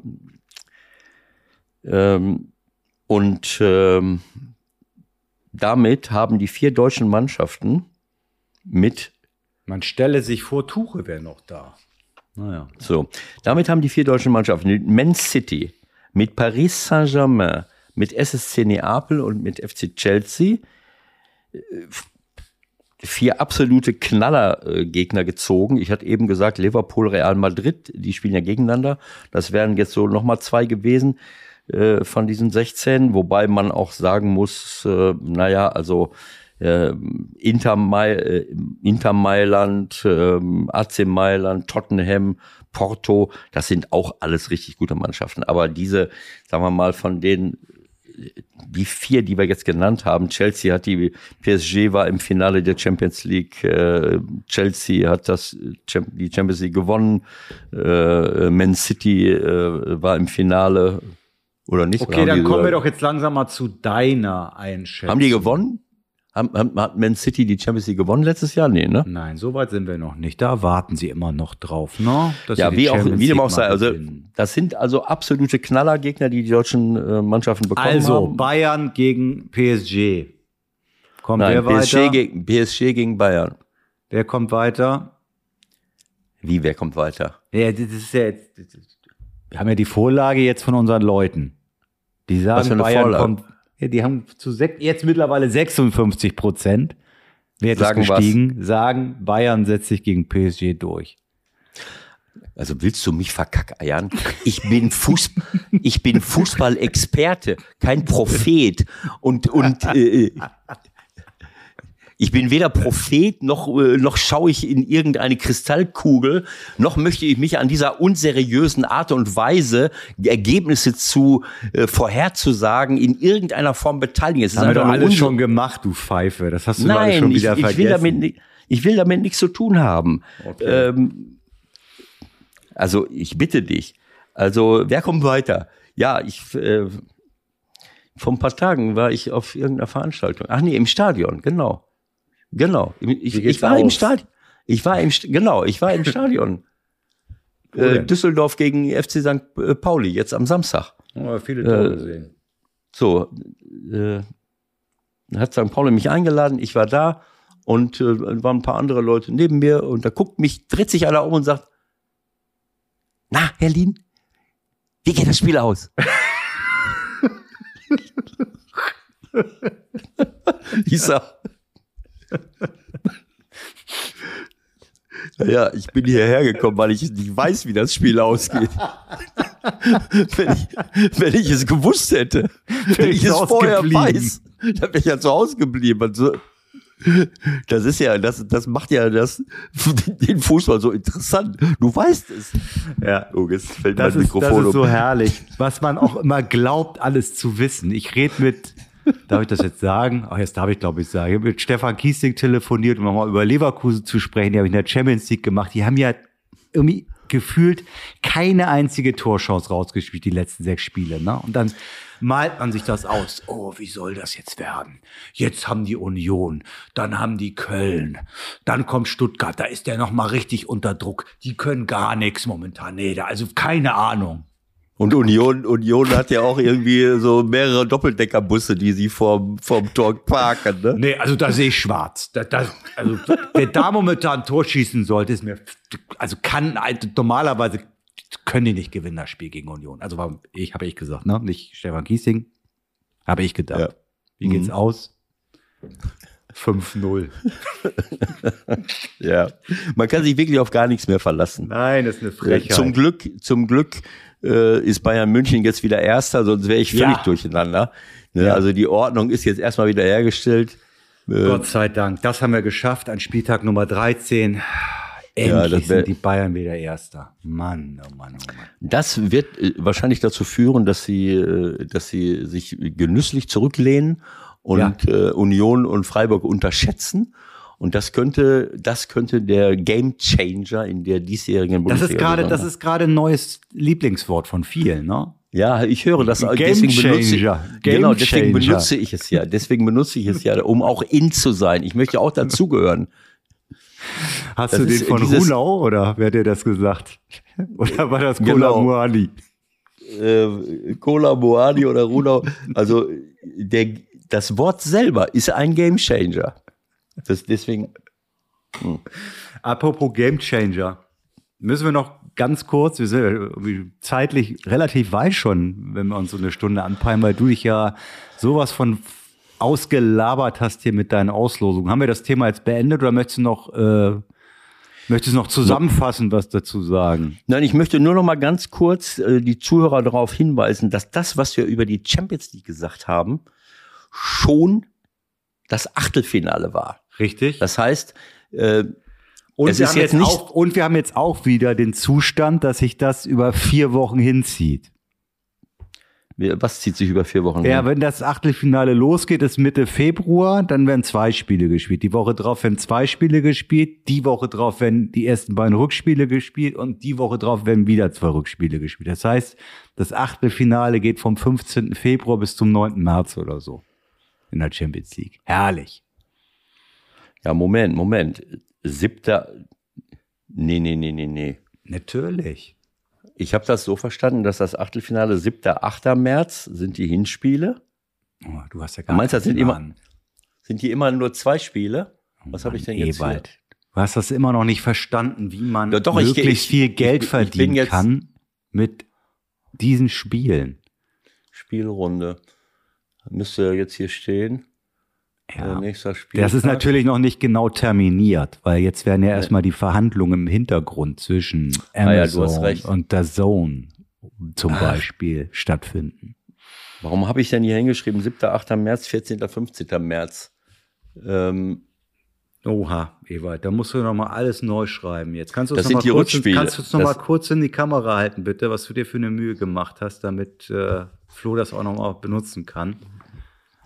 Speaker 3: ähm, und ähm, damit haben die vier deutschen Mannschaften mit.
Speaker 2: Man stelle sich vor, Tuche wäre noch da.
Speaker 3: Naja. So, damit haben die vier deutschen Mannschaften mit Man City, mit Paris Saint-Germain, mit SSC Neapel und mit FC Chelsea äh, vier absolute Knallergegner gezogen. Ich hatte eben gesagt, Liverpool, Real Madrid, die spielen ja gegeneinander. Das wären jetzt so nochmal zwei gewesen äh, von diesen 16, wobei man auch sagen muss, äh, naja, also äh, Inter, Mai, äh, Inter Mailand, äh, AC Mailand, Tottenham, Porto, das sind auch alles richtig gute Mannschaften. Aber diese, sagen wir mal, von denen, die vier, die wir jetzt genannt haben, Chelsea hat die, PSG war im Finale der Champions League, äh, Chelsea hat das, die Champions League gewonnen, äh, Man City äh, war im Finale oder nicht.
Speaker 2: Okay, dann kommen wir doch jetzt langsam mal zu deiner Einschätzung.
Speaker 3: Haben die gewonnen? Hat Man City die Champions League gewonnen letztes Jahr? Nee, ne?
Speaker 2: Nein, so weit sind wir noch nicht. Da warten sie immer noch drauf, ne?
Speaker 3: ja, wie auch, wie dem auch sei. Also, das sind also absolute Knallergegner, die die deutschen äh, Mannschaften bekommen
Speaker 2: also,
Speaker 3: haben.
Speaker 2: Also, Bayern gegen PSG. Kommt
Speaker 3: Nein,
Speaker 2: wer
Speaker 3: PSG
Speaker 2: weiter?
Speaker 3: Gegen, PSG gegen Bayern.
Speaker 2: Wer kommt weiter?
Speaker 3: Wie, wer kommt weiter?
Speaker 2: Ja, das ist ja jetzt, wir haben ja die Vorlage jetzt von unseren Leuten. Die sagen, Bayern Vorlage? kommt ja, die haben zu jetzt mittlerweile 56 Prozent. Wert sagen ist gestiegen, was? sagen, Bayern setzt sich gegen PSG durch.
Speaker 3: Also willst du mich verkackeiern? Ich bin Fußball, ich bin Fußballexperte, kein Prophet und und äh, ich bin weder Prophet noch, äh, noch schaue ich in irgendeine Kristallkugel, noch möchte ich mich an dieser unseriösen Art und Weise, die Ergebnisse zu äh, vorherzusagen, in irgendeiner Form beteiligen.
Speaker 2: Das, das haben wir doch alles schon gemacht, du Pfeife. Das hast du Nein, schon wieder
Speaker 3: ich, ich
Speaker 2: vergessen.
Speaker 3: Will damit, ich will damit nichts zu tun haben. Okay. Ähm, also ich bitte dich. Also wer kommt weiter? Ja, ich äh, vor ein paar Tagen war ich auf irgendeiner Veranstaltung. Ach nee, im Stadion, genau. Genau. Ich, ich war aus? im Stadion. Ich war im, genau, ich war im Stadion. äh, Düsseldorf gegen FC St. Äh, Pauli, jetzt am Samstag.
Speaker 2: Oh, viele Tore äh, gesehen.
Speaker 3: So, äh, hat St. Pauli mich eingeladen, ich war da und äh, waren ein paar andere Leute neben mir und da guckt mich, dreht sich einer um und sagt, na, Herr Lien, wie geht das Spiel aus? ich sag, ja, ich bin hierher gekommen, weil ich nicht weiß, wie das Spiel ausgeht. wenn, ich, wenn ich es gewusst hätte, wenn ich es vorher weiß, dann wäre ich ja zu Hause geblieben. Also, das ist ja, das, das macht ja das, den Fußball so interessant. Du weißt es.
Speaker 2: Ja, oh, jetzt fällt das, mein ist, Mikrofon das ist so herrlich, was man auch immer glaubt, alles zu wissen. Ich rede mit darf ich das jetzt sagen? Ach, jetzt darf ich, glaube ich, sagen. Ich habe mit Stefan Kiesling telefoniert, um nochmal über Leverkusen zu sprechen. Die habe ich in der Champions League gemacht. Die haben ja irgendwie gefühlt keine einzige Torchance rausgespielt, die letzten sechs Spiele. Ne? Und dann malt man sich das aus. Oh, wie soll das jetzt werden? Jetzt haben die Union, dann haben die Köln, dann kommt Stuttgart, da ist der noch mal richtig unter Druck. Die können gar nichts momentan. Nee, da, also keine Ahnung.
Speaker 3: Und Union, Union hat ja auch irgendwie so mehrere Doppeldeckerbusse, die sie vorm, vorm Tor parken. Ne?
Speaker 2: Nee, also da sehe ich schwarz. Da, da, also, wer da momentan ein Tor schießen sollte, ist mir, also kann, normalerweise können die nicht gewinnen, das Spiel gegen Union. Also war, ich habe ich gesagt, ne? Nicht Stefan Kiesing. Habe ich gedacht. Ja. Wie geht's mhm. aus? 5-0.
Speaker 3: ja. Man kann sich wirklich auf gar nichts mehr verlassen.
Speaker 2: Nein, das ist eine Frechheit.
Speaker 3: Zum Glück, zum Glück äh, ist Bayern München jetzt wieder Erster, sonst wäre ich völlig ja. durcheinander. Ne? Ja. Also die Ordnung ist jetzt erstmal wieder hergestellt.
Speaker 2: Äh, Gott sei Dank. Das haben wir geschafft an Spieltag Nummer 13. Endlich ja, sind die Bayern wieder Erster. Mann, oh Mann, oh Mann.
Speaker 3: Das wird äh, wahrscheinlich dazu führen, dass sie, äh, dass sie sich genüsslich zurücklehnen und ja. äh, Union und Freiburg unterschätzen und das könnte, das könnte der Game Changer in der diesjährigen
Speaker 2: Bundesliga Das ist gerade, das ist gerade ein neues Lieblingswort von vielen, ne?
Speaker 3: Ja, ich höre das.
Speaker 2: Game deswegen benutze ich,
Speaker 3: genau, deswegen benutze ich es ja. Deswegen benutze ich es ja, um auch in zu sein. Ich möchte auch dazugehören.
Speaker 2: Hast das du den von Runau oder wer hat dir das gesagt? Oder war das Cola genau. Muani?
Speaker 3: Äh, Cola Muani oder Runau. Also der, das Wort selber ist ein Game Changer. Das deswegen.
Speaker 2: Hm. Apropos Game Changer. Müssen wir noch ganz kurz, wir sind zeitlich relativ weit schon, wenn wir uns so eine Stunde anpeilen, weil du dich ja sowas von ausgelabert hast hier mit deinen Auslosungen. Haben wir das Thema jetzt beendet oder möchtest du noch, äh, möchtest du noch zusammenfassend was dazu sagen?
Speaker 3: Nein, ich möchte nur noch mal ganz kurz äh, die Zuhörer darauf hinweisen, dass das, was wir über die Champions League gesagt haben, schon das Achtelfinale war.
Speaker 2: Richtig.
Speaker 3: Das heißt, äh,
Speaker 2: und es ist jetzt nicht auch, und wir haben jetzt auch wieder den Zustand, dass sich das über vier Wochen hinzieht.
Speaker 3: Was zieht sich über vier Wochen
Speaker 2: hin? Ja, wenn das Achtelfinale losgeht, ist Mitte Februar, dann werden zwei Spiele gespielt. Die Woche drauf werden zwei Spiele gespielt, die Woche drauf werden die ersten beiden Rückspiele gespielt und die Woche drauf werden wieder zwei Rückspiele gespielt. Das heißt, das Achtelfinale geht vom 15. Februar bis zum 9. März oder so in der Champions League. Herrlich.
Speaker 3: Ja, Moment, Moment. Siebter. Nee, nee, nee, nee, nee.
Speaker 2: Natürlich.
Speaker 3: Ich habe das so verstanden, dass das Achtelfinale 7. 8. März sind die Hinspiele.
Speaker 2: Oh, du hast ja gar
Speaker 3: Meinst du, das sind immer, sind die immer nur zwei Spiele? Was habe ich denn jetzt Ewald. Hier?
Speaker 2: Du hast das immer noch nicht verstanden, wie man ja, doch, möglichst ich, viel Geld ich, verdienen kann mit diesen Spielen.
Speaker 3: Spielrunde. Müsste jetzt hier stehen.
Speaker 2: Ja, nächster Spieltag. Das ist natürlich noch nicht genau terminiert, weil jetzt werden ja erstmal die Verhandlungen im Hintergrund zwischen Amazon ah, ja, und der Zone zum Ach. Beispiel stattfinden.
Speaker 3: Warum habe ich denn hier hingeschrieben, 7., 8. März, 14., 15. März? Ähm,
Speaker 2: Oha, Ewald, da musst du noch mal alles neu schreiben jetzt. Kannst du
Speaker 3: es noch, mal kurz,
Speaker 2: kannst noch mal kurz in die Kamera halten, bitte, was du dir für eine Mühe gemacht hast, damit äh, Flo das auch noch mal benutzen kann?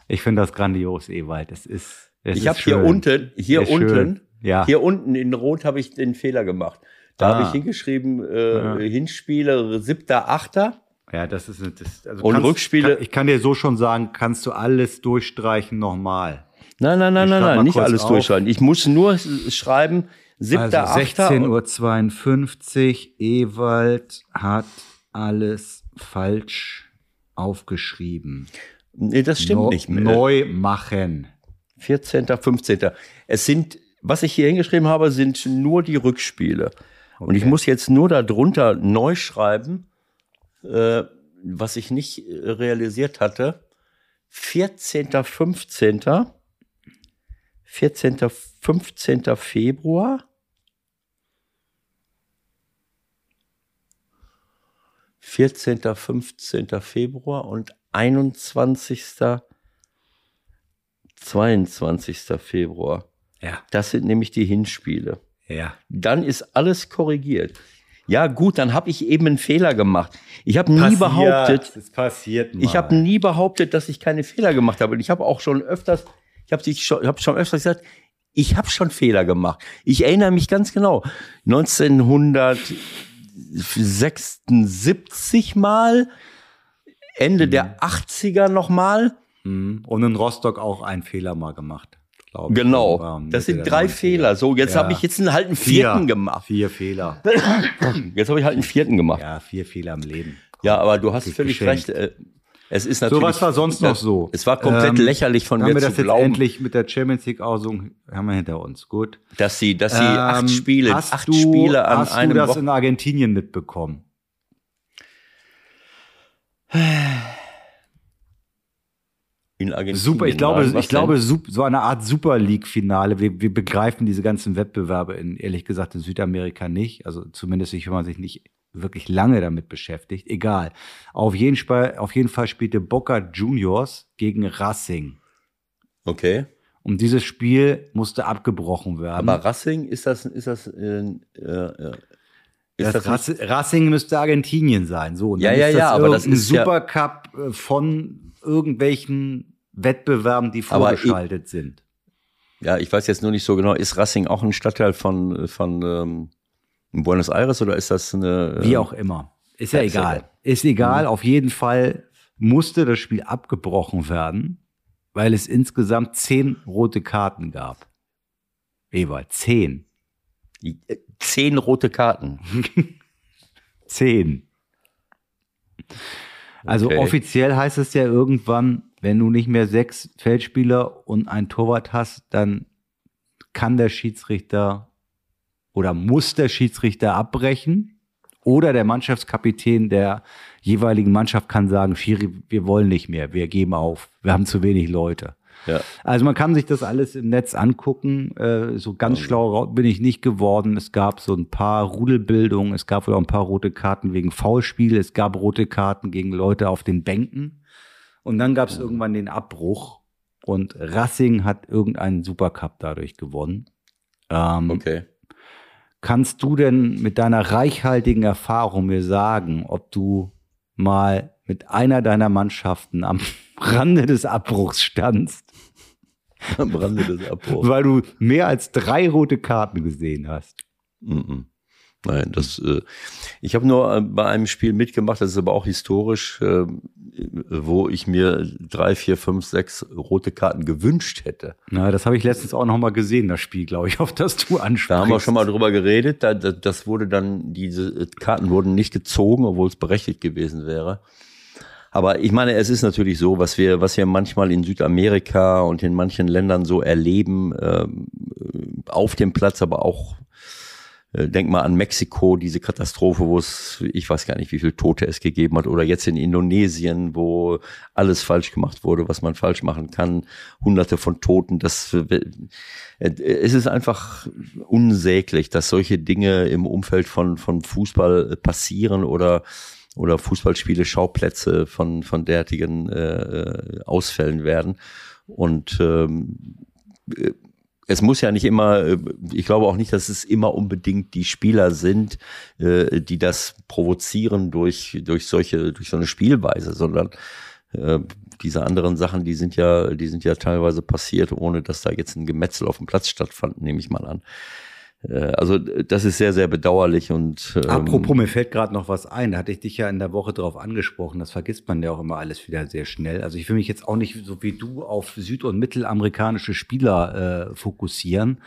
Speaker 2: Ich finde das grandios, Ewald. Es ist. Es
Speaker 3: ich habe hier unten, hier unten, ja. hier unten in Rot habe ich den Fehler gemacht. Da ah. habe ich hingeschrieben, äh, ja. Hinspiele siebter, achter.
Speaker 2: Ja, das ist das,
Speaker 3: also und kannst, Rückspiele.
Speaker 2: Kann, ich kann dir so schon sagen, kannst du alles durchstreichen nochmal.
Speaker 3: Nein, nein, nein, nein, nein, nicht alles auf. durchschreiben. Ich muss nur schreiben, siebter, also
Speaker 2: 16.52 Uhr, Ewald hat alles falsch aufgeschrieben.
Speaker 3: Nee, das stimmt no, nicht
Speaker 2: mehr. Neu machen.
Speaker 3: 14., 15. Es sind, was ich hier hingeschrieben habe, sind nur die Rückspiele. Okay. Und ich muss jetzt nur darunter neu schreiben, äh, was ich nicht äh, realisiert hatte. 14., 15. 14., 15. Februar. 14., 15. Februar und 21. 22. Februar.
Speaker 2: Ja.
Speaker 3: Das sind nämlich die Hinspiele.
Speaker 2: Ja.
Speaker 3: Dann ist alles korrigiert. Ja, gut, dann habe ich eben einen Fehler gemacht. Ich habe nie behauptet,
Speaker 2: Es passiert mal.
Speaker 3: ich habe nie behauptet, dass ich keine Fehler gemacht habe. Und ich habe auch schon öfters, ich habe schon, ich hab schon öfters gesagt, ich habe schon Fehler gemacht. Ich erinnere mich ganz genau. 1976 mal, Ende der 80er nochmal.
Speaker 2: Mhm. Und in Rostock auch einen Fehler mal gemacht. glaub ich.
Speaker 3: Genau.
Speaker 2: Irgendwann
Speaker 3: Das
Speaker 2: Mitte
Speaker 3: sind drei
Speaker 2: 90er.
Speaker 3: Fehler. So, jetzt
Speaker 2: Ja.
Speaker 3: habe ich jetzt einen, halt einen
Speaker 2: Vier.
Speaker 3: vierten gemacht.
Speaker 2: Vier Fehler.
Speaker 3: Jetzt habe ich halt einen vierten gemacht. Ja,
Speaker 2: Ja, vier Fehler im Leben.
Speaker 3: aber du hast völlig
Speaker 2: geschenkt.
Speaker 3: recht. äh, Es ist
Speaker 2: So,
Speaker 3: natürlich.
Speaker 2: was war sonst noch so?
Speaker 3: Es war komplett
Speaker 2: Ähm,
Speaker 3: lächerlich von
Speaker 2: Haben
Speaker 3: mir
Speaker 2: wir
Speaker 3: zu
Speaker 2: das jetzt endlich mit der Champions League Aussung haben wir hinter uns. Gut.
Speaker 3: dass sie, dass sie
Speaker 2: Ähm,
Speaker 3: acht Spiele,
Speaker 2: hast
Speaker 3: acht
Speaker 2: du,
Speaker 3: Spiele an
Speaker 2: hast
Speaker 3: einem
Speaker 2: du das
Speaker 3: Wochen-
Speaker 2: in Argentinien mitbekommen?
Speaker 3: In Argentinien.
Speaker 2: Super, ich glaube, ich glaube,
Speaker 3: denn?
Speaker 2: so eine Art Super League-Finale. Wir, wir begreifen diese ganzen Wettbewerbe in, ehrlich gesagt, in Südamerika nicht. Also zumindest wenn man sich nicht wirklich lange damit beschäftigt. Egal. Auf jeden Fall, auf jeden Fall spielte Boca Juniors gegen Racing.
Speaker 3: Okay.
Speaker 2: Und dieses Spiel musste abgebrochen werden.
Speaker 3: Aber Racing ist das, ist das, äh, äh, ist
Speaker 2: das
Speaker 3: das,
Speaker 2: Racing müsste Argentinien sein. So,
Speaker 3: Ja, ja, ja, aber das ist ja-
Speaker 2: Supercup äh, von irgendwelchen Wettbewerben, die
Speaker 3: ich-
Speaker 2: vorgeschaltet sind.
Speaker 3: ja, ich weiß jetzt nur nicht so genau, ist Racing auch ein Stadtteil von, von ähm, Buenos Aires oder ist das eine.
Speaker 2: Wie
Speaker 3: ähm,
Speaker 2: auch immer. Ist ja
Speaker 3: ja, ist
Speaker 2: egal. Ist egal. Auf jeden Fall musste das Spiel abgebrochen werden, weil es insgesamt zehn rote Karten gab. Ewald, zehn.
Speaker 3: Zehn rote Karten.
Speaker 2: Zehn. Also
Speaker 3: Okay.
Speaker 2: offiziell heißt es ja irgendwann, wenn du nicht mehr sechs Feldspieler und ein Torwart hast, dann kann der Schiedsrichter oder muss der Schiedsrichter abbrechen oder der Mannschaftskapitän der jeweiligen Mannschaft kann sagen, Schiri, wir wollen nicht mehr, wir geben auf, wir haben zu wenig Leute.
Speaker 3: Ja.
Speaker 2: Also man kann sich das alles im Netz angucken. Äh, so ganz schlau ra- bin ich nicht geworden. Es gab so ein paar Rudelbildungen, es gab wohl auch ein paar rote Karten wegen Foulspiel, es gab rote Karten gegen Leute auf den Bänken. Und dann gab es irgendwann den Abbruch und Racing hat irgendeinen Supercup dadurch gewonnen. Ähm,
Speaker 3: Okay.
Speaker 2: Kannst du denn mit deiner reichhaltigen Erfahrung mir sagen, ob du mal mit einer deiner Mannschaften am Rande des Abbruchs standst,
Speaker 3: Am Rande des Abbruchs.
Speaker 2: weil du mehr als drei rote Karten gesehen hast?
Speaker 3: Mhm. Nein, das. Äh, ich habe nur äh, bei einem Spiel mitgemacht, das ist aber auch historisch, äh, wo ich mir drei, vier, fünf, sechs rote Karten gewünscht hätte.
Speaker 2: Na, das habe ich letztens auch noch mal gesehen, das Spiel, glaube ich, auf das du ansprichst.
Speaker 3: Da haben wir schon mal drüber geredet. Da, das wurde dann, diese Karten wurden nicht gezogen, obwohl es berechtigt gewesen wäre. Aber ich meine, es ist natürlich so, was wir, was wir manchmal in Südamerika und in manchen Ländern so erleben, ähm, auf dem Platz, aber auch, äh, denk mal an Mexiko, diese Katastrophe, wo es, ich weiß gar nicht, wie viele Tote es gegeben hat, oder jetzt in Indonesien, wo alles falsch gemacht wurde, was man falsch machen kann, hunderte von Toten, das, äh, es ist einfach unsäglich, dass solche Dinge im Umfeld von, von Fußball passieren oder oder Fußballspiele Schauplätze von von derartigen äh, Ausfällen werden und ähm, äh, es muss ja nicht immer, äh, ich glaube auch nicht, dass es immer unbedingt die Spieler sind, äh, die das provozieren durch, durch solche, durch so eine Spielweise, sondern äh, diese anderen Sachen, die sind ja, die sind ja teilweise passiert, ohne dass da jetzt ein Gemetzel auf dem Platz stattfand, nehme ich mal an. Äh, Also das ist sehr, sehr bedauerlich und ähm,
Speaker 2: Apropos, mir fällt gerade noch was ein. Da hatte ich dich ja in der Woche drauf angesprochen. Das vergisst man ja auch immer alles wieder sehr schnell. Also ich will mich jetzt auch nicht so wie du auf süd- und mittelamerikanische Spieler äh, fokussieren.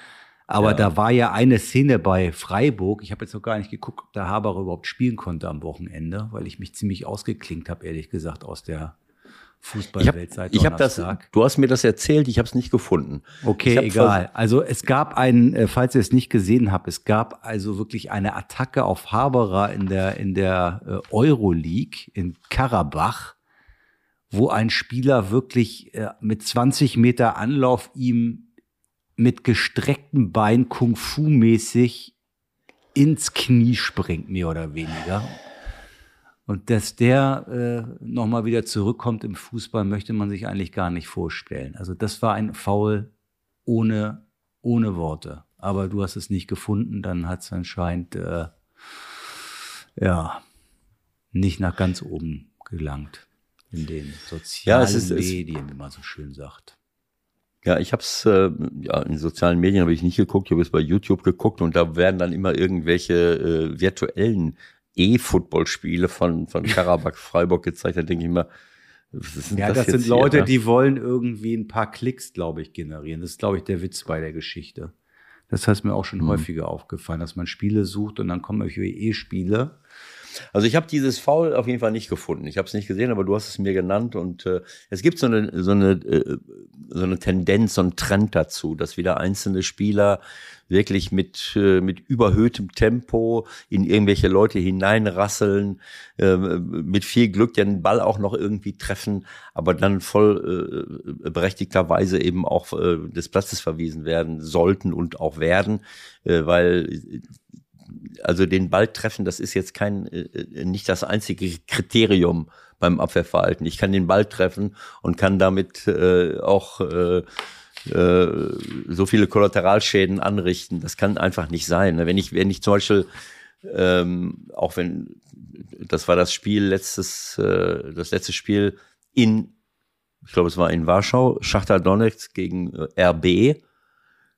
Speaker 2: Aber
Speaker 3: Ja.
Speaker 2: da war ja eine Szene bei Freiburg. Ich habe jetzt noch gar nicht geguckt, ob der Haber überhaupt spielen konnte am Wochenende, weil ich mich ziemlich ausgeklinkt habe, ehrlich gesagt, aus der Fußballwelt seit
Speaker 3: ich hab das, du hast mir das erzählt, ich habe es nicht gefunden.
Speaker 2: Okay, egal. Also es gab einen, äh, falls ihr es nicht gesehen habt, es gab also wirklich eine Attacke auf Haberer in der in der äh, Euroleague in Karabach, wo ein Spieler wirklich äh, mit 20 Meter Anlauf ihm mit gestrecktem Bein Kung Fu mäßig ins Knie springt, mehr oder weniger. Und dass der äh, nochmal wieder zurückkommt im Fußball, möchte man sich eigentlich gar nicht vorstellen. Also das war ein Foul ohne, ohne Worte. Aber du hast es nicht gefunden, dann hat es anscheinend äh, ja, nicht nach ganz oben gelangt in den sozialen ja, ist, Medien, wie man so schön sagt.
Speaker 3: Ja, ich habe es äh, ja, in sozialen Medien habe ich nicht geguckt, ich habe es bei YouTube geguckt und da werden dann immer irgendwelche äh, virtuellen E-Football-Spiele von von Karabakh Freiburg gezeigt. Da denke ich immer,
Speaker 2: ja, das, das sind Leute, hier, die wollen irgendwie ein paar Klicks, glaube ich, generieren. Das ist, glaube ich, der Witz bei der Geschichte. Das heißt mir auch schon mhm. häufiger aufgefallen, dass man Spiele sucht und dann kommen irgendwie E-Spiele
Speaker 3: also ich habe dieses Foul auf jeden Fall nicht gefunden. Ich habe es nicht gesehen, aber du hast es mir genannt und äh, es gibt so eine so eine äh, so eine Tendenz, so ein Trend dazu, dass wieder einzelne Spieler wirklich mit äh, mit überhöhtem Tempo in irgendwelche Leute hineinrasseln, äh, mit viel Glück den Ball auch noch irgendwie treffen, aber dann voll äh, berechtigterweise eben auch äh, des Platzes verwiesen werden sollten und auch werden, äh, weil also den Ball treffen, das ist jetzt kein, äh, äh, nicht das einzige Kriterium beim Abwehrverhalten. Ich kann den Ball treffen und kann damit äh, auch äh, äh, so viele Kollateralschäden anrichten. Das kann einfach nicht sein. Wenn ich, wenn ich zum Beispiel, ähm, auch wenn, das war das Spiel letztes, äh, das letzte Spiel in, ich glaube, es war in Warschau, Schachtar Donetsk gegen RB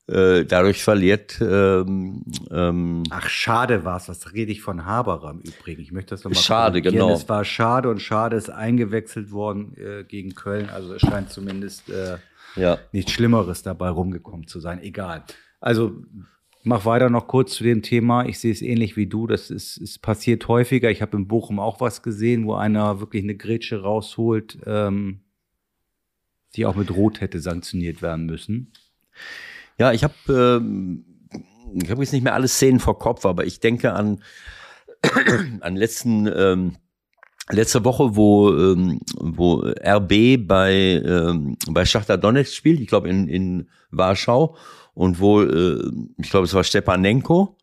Speaker 3: äh, dadurch verliert. Ähm,
Speaker 2: ähm, Ach, schade war's. Was rede ich von Haberer im Übrigen? Ich möchte das nochmal
Speaker 3: Schade, genau.
Speaker 2: Es war schade und schade ist eingewechselt worden äh, gegen Köln. Also es scheint zumindest äh, ja. nichts Schlimmeres dabei rumgekommen zu sein. Egal. Also mach weiter noch kurz zu dem Thema. Ich sehe es ähnlich wie du. Das ist, ist passiert häufiger. Ich habe in Bochum auch was gesehen, wo einer wirklich eine Grätsche rausholt, ähm, die auch mit Rot hätte sanktioniert werden müssen.
Speaker 3: Ja, ich habe ähm, ich habe jetzt nicht mehr alle Szenen vor Kopf, aber ich denke an an letzten ähm, letzte Woche, wo ähm, wo RB bei ähm, bei Schachtar Donetsk spielt, ich glaube in in Warschau und wo äh, ich glaube es war Stepanenko,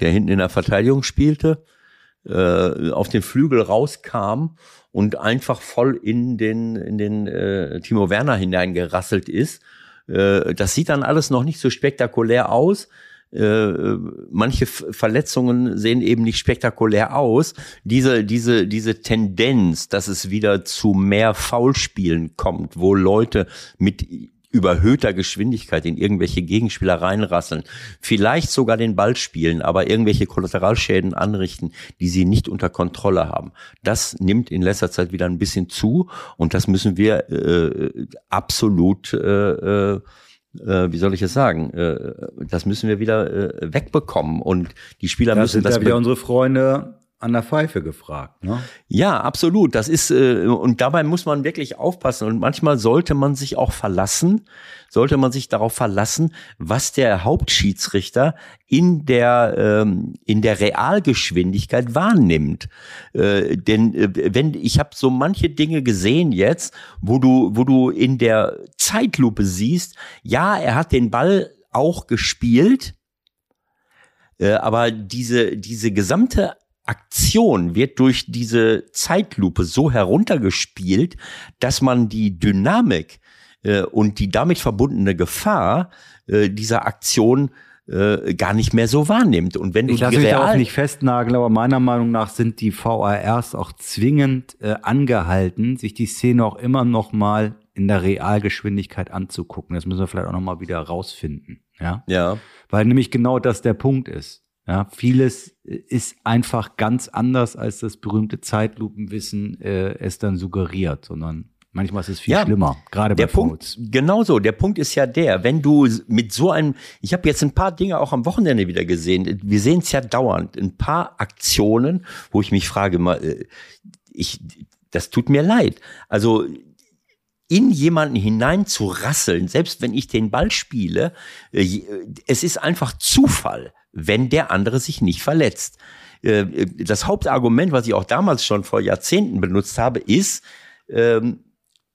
Speaker 3: der hinten in der Verteidigung spielte, äh, auf den Flügel rauskam und einfach voll in den in den äh, Timo Werner hineingerasselt ist das sieht dann alles noch nicht so spektakulär aus. Äh, manche Verletzungen sehen eben nicht spektakulär aus. Diese, diese, diese Tendenz, dass es wieder zu mehr Foulspielen kommt, wo Leute mit überhöhter Geschwindigkeit in irgendwelche Gegenspieler reinrasseln, vielleicht sogar den Ball spielen, aber irgendwelche Kollateralschäden anrichten, die sie nicht unter Kontrolle haben. Das nimmt in letzter Zeit wieder ein bisschen zu und das müssen wir äh, absolut äh, äh, wie soll ich es sagen, äh, das müssen wir wieder äh, wegbekommen und die Spieler
Speaker 2: das
Speaker 3: müssen
Speaker 2: sind das ja wieder unsere Freunde an der Pfeife gefragt. Ne?
Speaker 3: Ja, absolut. Das ist äh, und dabei muss man wirklich aufpassen und manchmal sollte man sich auch verlassen, sollte man sich darauf verlassen, was der Hauptschiedsrichter in der ähm, in der Realgeschwindigkeit wahrnimmt. Äh, denn äh, wenn ich habe so manche Dinge gesehen jetzt, wo du wo du in der Zeitlupe siehst, ja, er hat den Ball auch gespielt, äh, aber diese diese gesamte Aktion wird durch diese Zeitlupe so heruntergespielt, dass man die Dynamik äh, und die damit verbundene Gefahr äh, dieser Aktion äh, gar nicht mehr so wahrnimmt. Und wenn du
Speaker 2: ich lasse mich auch nicht festnageln, aber meiner Meinung nach sind die VARs auch zwingend äh, angehalten, sich die Szene auch immer noch mal in der Realgeschwindigkeit anzugucken. Das müssen wir vielleicht auch noch mal wieder rausfinden. Ja.
Speaker 3: Ja.
Speaker 2: Weil nämlich genau das der Punkt ist. Ja, vieles ist einfach ganz anders, als das berühmte Zeitlupenwissen äh, es dann suggeriert, sondern manchmal ist es viel ja, schlimmer, gerade bei
Speaker 3: Punkt, Genau so, der Punkt ist ja der, wenn du mit so einem, ich habe jetzt ein paar Dinge auch am Wochenende wieder gesehen, wir sehen es ja dauernd, ein paar Aktionen, wo ich mich frage, mal, äh, ich, das tut mir leid. Also in jemanden hinein zu rasseln, selbst wenn ich den Ball spiele, äh, es ist einfach Zufall wenn der andere sich nicht verletzt. Äh, das Hauptargument, was ich auch damals schon vor Jahrzehnten benutzt habe, ist, ähm,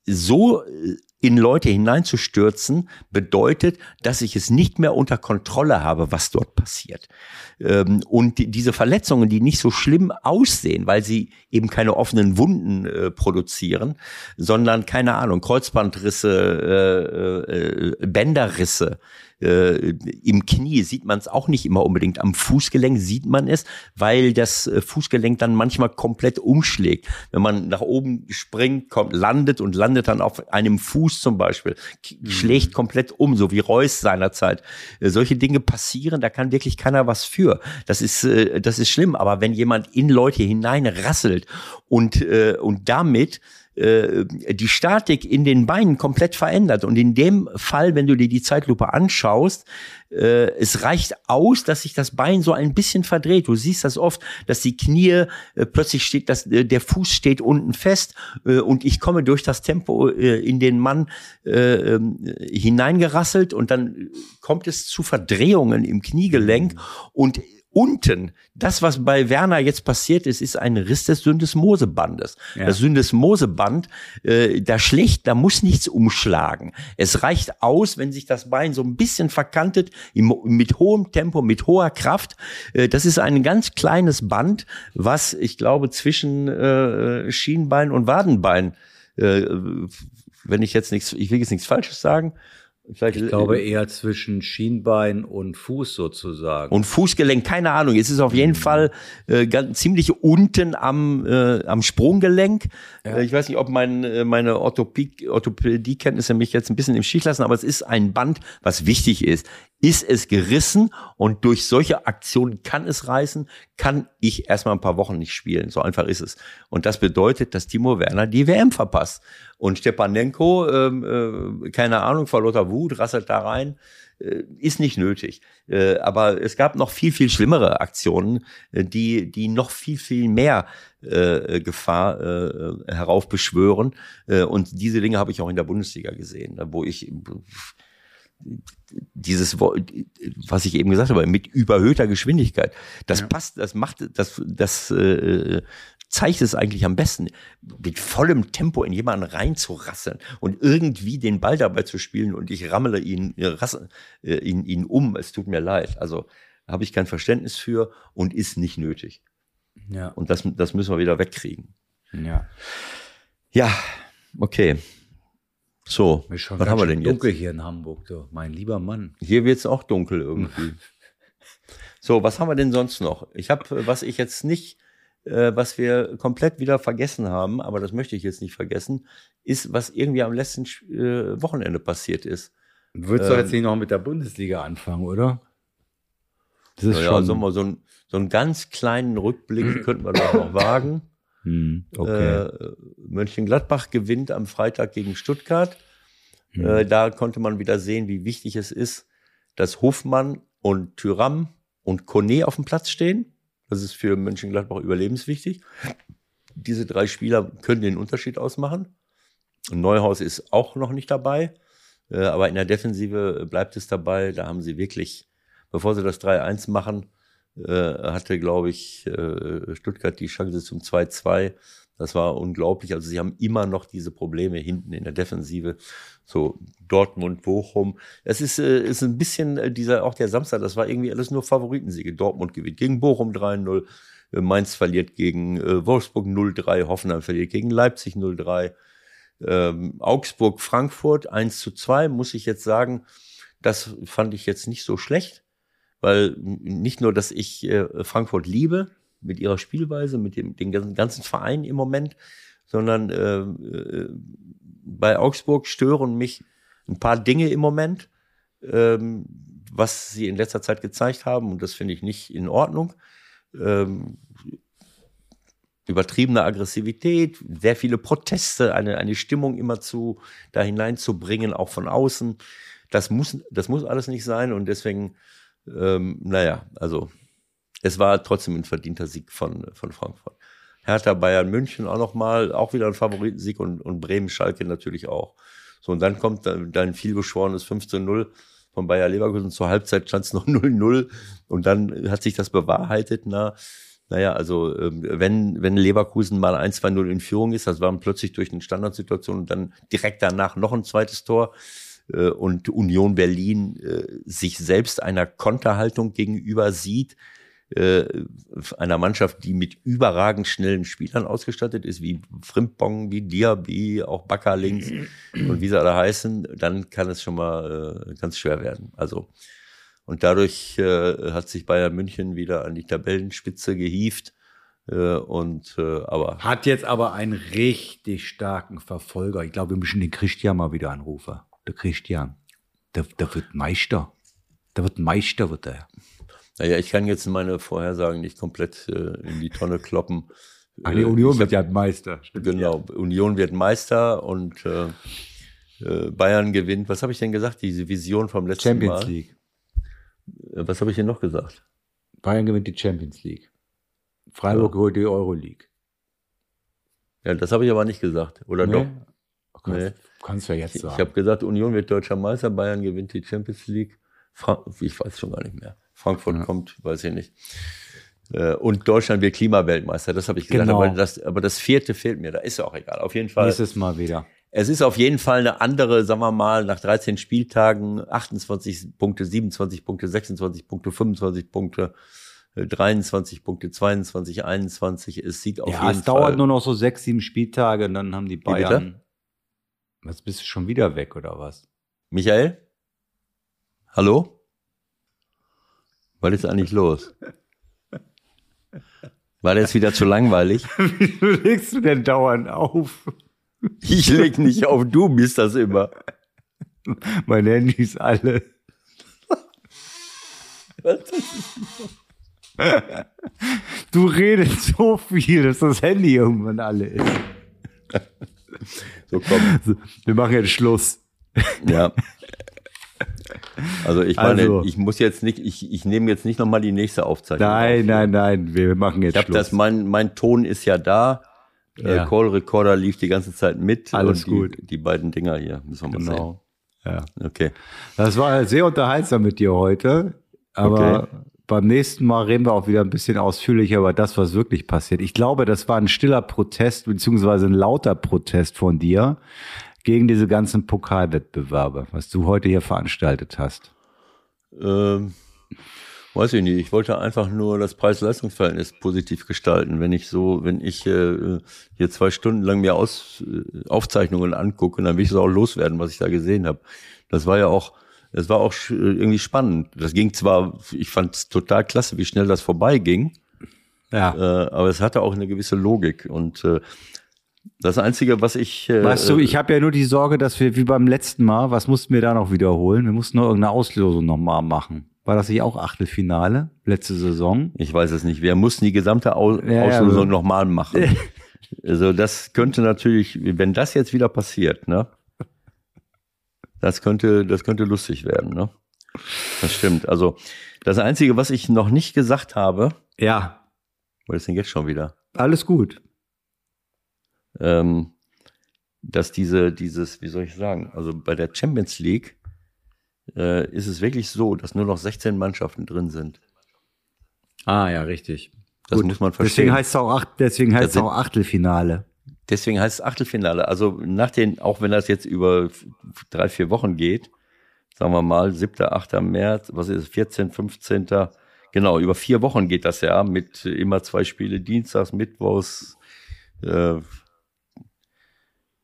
Speaker 3: so äh, in Leute hineinzustürzen, bedeutet, dass ich es nicht mehr unter Kontrolle habe, was dort passiert. Ähm, und diese Verletzungen, die nicht so schlimm aussehen, weil sie eben keine offenen Wunden äh, produzieren, sondern keine Ahnung, Kreuzbandrisse, Bänderrisse, Äh, Im Knie sieht man es auch nicht immer unbedingt. Am Fußgelenk sieht man es, weil das äh, Fußgelenk dann manchmal komplett umschlägt. Wenn man nach oben springt, kommt, landet und landet dann auf einem Fuß zum Beispiel, mhm. schlägt komplett um, so wie Reus seinerzeit. Äh, solche Dinge passieren, da kann wirklich keiner was für. Das ist, äh, das ist schlimm. Aber wenn jemand in Leute hineinrasselt und, äh, und damit äh, die Statik in den Beinen komplett verändert. Und in dem Fall, wenn du dir die Zeitlupe anschaust, äh, es reicht aus, dass sich das Bein so ein bisschen verdreht. Du siehst das oft, dass die Knie äh, plötzlich steht, dass äh, der Fuß steht unten fest äh, und ich komme durch das Tempo äh, in den Mann äh, ähm, hineingerasselt und dann kommt es zu Verdrehungen im Kniegelenk und unten, das, was bei Werner jetzt passiert ist, ist ein Riss des Syndesmosebandes. Ja. Das Syndesmoseband, äh, da schlecht, da muss nichts umschlagen. Es reicht aus, wenn sich das Bein so ein bisschen verkantet, im, mit hohem Tempo, mit hoher Kraft. Äh, das ist ein ganz kleines Band, was, ich glaube, zwischen äh, Schienbein und Wadenbein, äh, wenn ich jetzt nichts, ich will jetzt nichts Falsches sagen,
Speaker 2: Vielleicht ich glaube eher zwischen Schienbein und Fuß sozusagen.
Speaker 3: Und Fußgelenk, keine Ahnung. Es ist auf jeden mhm. Fall äh, ganz, ziemlich unten am, äh, am Sprunggelenk. Ja. Äh, ich weiß nicht, ob mein, äh, meine Orthopädie-Kenntnisse mich jetzt ein bisschen im Stich lassen, aber es ist ein Band, was wichtig ist ist es gerissen und durch solche Aktionen kann es reißen, kann ich erstmal ein paar Wochen nicht spielen. So einfach ist es. Und das bedeutet, dass Timo Werner die WM verpasst. Und Stepanenko, ähm, äh, keine Ahnung, vor lauter Wut, rasselt da rein, äh, ist nicht nötig. Äh, aber es gab noch viel, viel schlimmere Aktionen, äh, die, die noch viel, viel mehr Gefahr heraufbeschwören. Und diese Dinge habe ich auch in der Bundesliga gesehen, wo ich dieses, was ich eben gesagt habe, mit überhöhter Geschwindigkeit. Das ja. passt, das macht, das, das äh, zeigt es eigentlich am besten, mit vollem Tempo in jemanden reinzurasseln und irgendwie den Ball dabei zu spielen und ich rammele ihn, äh, rassel, äh, ihn, ihn um. Es tut mir leid. Also habe ich kein Verständnis für und ist nicht nötig. Ja. Und das, das müssen wir wieder wegkriegen.
Speaker 2: Ja.
Speaker 3: Ja, okay. So,
Speaker 2: was haben wir denn jetzt? Dunkel hier in Hamburg, du, mein lieber Mann.
Speaker 3: Hier wird es auch dunkel irgendwie. so, was haben wir denn sonst noch? Ich habe, was ich jetzt nicht, äh, was wir komplett wieder vergessen haben, aber das möchte ich jetzt nicht vergessen, ist, was irgendwie am letzten äh, Wochenende passiert ist.
Speaker 2: Würdest ähm, du jetzt nicht noch mit der Bundesliga anfangen, oder?
Speaker 3: Das ist ja, schon so, so, ein, so einen ganz kleinen Rückblick könnten wir doch noch wagen. Hm, okay. Äh, Mönchengladbach gewinnt am Freitag gegen Stuttgart. Hm. Äh, da konnte man wieder sehen, wie wichtig es ist, dass Hofmann und Tyram und Kone auf dem Platz stehen. Das ist für Mönchengladbach überlebenswichtig. Diese drei Spieler können den Unterschied ausmachen. Neuhaus ist auch noch nicht dabei. Äh, aber in der Defensive bleibt es dabei. Da haben sie wirklich, bevor sie das 3-1 machen, hatte, glaube ich, äh, Stuttgart die Chance zum 2-2. Das war unglaublich. Also sie haben immer noch diese Probleme hinten in der Defensive. So Dortmund, Bochum. Es ist, äh, ist ein bisschen äh, dieser, auch der Samstag, das war irgendwie alles nur Favoritensiege. Dortmund gewinnt gegen Bochum 3-0. Äh, Mainz verliert gegen äh, Wolfsburg 0-3. Hoffenheim verliert gegen Leipzig 0-3. Ähm, Augsburg, Frankfurt 1 zu 2, muss ich jetzt sagen. Das fand ich jetzt nicht so schlecht weil nicht nur, dass ich äh, Frankfurt liebe mit ihrer Spielweise, mit dem den ganzen Verein im Moment, sondern äh, äh, bei Augsburg stören mich ein paar Dinge im Moment, ähm, was sie in letzter Zeit gezeigt haben und das finde ich nicht in Ordnung. Ähm, übertriebene Aggressivität, sehr viele Proteste, eine, eine Stimmung immer zu da hineinzubringen, auch von außen. Das muss, das muss alles nicht sein und deswegen ähm, naja, also es war trotzdem ein verdienter Sieg von, von Frankfurt. Hertha Bayern München auch nochmal, auch wieder ein Favoritensieg und, und Bremen Schalke natürlich auch. So, und dann kommt dein vielbeschworenes 15-0 von Bayer Leverkusen. Zur Halbzeit stand es noch 0-0 und dann hat sich das bewahrheitet. Na, naja, also ähm, wenn, wenn Leverkusen mal 1-2-0 in Führung ist, das war plötzlich durch eine Standardsituation und dann direkt danach noch ein zweites Tor äh, und Union Berlin äh, sich selbst einer Konterhaltung gegenüber sieht, äh, einer Mannschaft, die mit überragend schnellen Spielern ausgestattet ist, wie Frimpong, wie Diaby, auch Bakker links und wie sie alle heißen, dann kann es schon mal äh, ganz schwer werden. Also und dadurch äh, hat sich Bayern München wieder an die Tabellenspitze gehievt. Äh, und äh, aber
Speaker 2: hat jetzt aber einen richtig starken Verfolger. Ich glaube, wir müssen den Christian mal wieder anrufen. Der Christian, der, der wird Meister. Der wird Meister, wird er.
Speaker 3: Naja, ich kann jetzt meine Vorhersagen nicht komplett äh, in die Tonne kloppen.
Speaker 2: Ach, die Union wird ja Meister.
Speaker 3: Stimmt, genau, ja. Union wird Meister und äh, äh, Bayern gewinnt. Was habe ich denn gesagt? Diese Vision vom letzten
Speaker 2: Champions
Speaker 3: Mal.
Speaker 2: League.
Speaker 3: Äh, was habe ich denn noch gesagt?
Speaker 2: Bayern gewinnt die Champions League. Freiburg ja. holt die Euroleague.
Speaker 3: Ja, das habe ich aber nicht gesagt. Oder nee? doch?
Speaker 2: Kannst, nee. Kannst du ja jetzt sagen.
Speaker 3: Ich habe gesagt, Union wird deutscher Meister, Bayern gewinnt die Champions League. Fra ich weiß schon gar nicht mehr. Frankfurt ja. kommt, weiß ich nicht. Äh, und Deutschland wird Klimaweltmeister, das habe ich gesagt.
Speaker 2: Genau.
Speaker 3: Aber, das, aber das vierte fehlt mir, da ist ja auch egal. Auf jeden Fall.
Speaker 2: Nächstes Mal wieder.
Speaker 3: Es ist auf jeden Fall eine andere, sagen wir mal, nach 13 Spieltagen 28 Punkte, 27 Punkte, 26 Punkte, 25 Punkte, 23 äh, Punkte, 22, 21. Es sieht auf ja, jeden Fall. Ja,
Speaker 2: es dauert nur noch so sechs, sieben Spieltage und dann haben die Bayern. Was bist du schon wieder weg oder was?
Speaker 3: Michael? Hallo? Was ist eigentlich los? War das wieder zu langweilig?
Speaker 2: Wieso legst du denn dauernd auf?
Speaker 3: Ich leg nicht auf, du bist das immer.
Speaker 2: Mein Handy ist alle. Du redest so viel, dass das Handy irgendwann alle ist.
Speaker 3: So komm.
Speaker 2: Wir machen jetzt Schluss.
Speaker 3: Ja. Also ich meine, also, ich muss jetzt nicht, ich, ich nehme jetzt nicht nochmal die nächste Aufzeichnung.
Speaker 2: Nein, auf. nein, nein, wir machen jetzt
Speaker 3: ich hab
Speaker 2: Schluss.
Speaker 3: Das, mein, mein Ton ist ja da. Äh, ja. Call Recorder lief die ganze Zeit mit.
Speaker 2: Alles
Speaker 3: die,
Speaker 2: gut.
Speaker 3: Die beiden Dinger hier, müssen wir mal
Speaker 2: genau.
Speaker 3: sehen. Ja. Okay.
Speaker 2: Das war sehr unterhaltsam mit dir heute. Aber okay. Beim nächsten Mal reden wir auch wieder ein bisschen ausführlicher über das, was wirklich passiert. Ich glaube, das war ein stiller Protest, beziehungsweise ein lauter Protest von dir gegen diese ganzen Pokalwettbewerbe, was du heute hier veranstaltet hast.
Speaker 3: Ähm, weiß ich nicht. Ich wollte einfach nur das Preis-Leistungs-Verhältnis positiv gestalten. Wenn ich so, wenn ich äh, hier zwei Stunden lang mir Aus, äh, Aufzeichnungen angucke, dann will ich es auch loswerden, was ich da gesehen habe. Das war ja auch, es war auch irgendwie spannend. Das ging zwar, ich fand es total klasse, wie schnell das vorbeiging.
Speaker 2: Ja.
Speaker 3: Äh, aber es hatte auch eine gewisse Logik und äh, das Einzige, was ich. Äh,
Speaker 2: weißt du, ich habe ja nur die Sorge, dass wir wie beim letzten Mal, was mussten wir da noch wiederholen? Wir mussten noch irgendeine Auslosung nochmal machen. War das nicht auch Achtelfinale letzte Saison?
Speaker 3: Ich weiß es nicht. Wir mussten die gesamte Au ja, Auslosung ja, nochmal machen. also das könnte natürlich, wenn das jetzt wieder passiert, ne? Das könnte, das könnte lustig werden, ne? Das stimmt. Also das Einzige, was ich noch nicht gesagt habe.
Speaker 2: Ja.
Speaker 3: Was ist denn jetzt schon wieder?
Speaker 2: Alles gut
Speaker 3: ähm, dass diese, dieses, wie soll ich sagen, also bei der Champions League äh, ist es wirklich so, dass nur noch 16 Mannschaften drin sind.
Speaker 2: Ah, ja, richtig.
Speaker 3: Das Gut. muss man verstehen.
Speaker 2: Deswegen heißt es auch, deswegen heißt es auch Achtelfinale.
Speaker 3: Deswegen heißt es Achtelfinale. Also nach den, auch wenn das jetzt über drei, vier Wochen geht, sagen wir mal, 7., 8. März, was ist es, 14., 15., genau, über vier Wochen geht das ja mit immer zwei Spiele, Dienstags, Mittwochs, äh,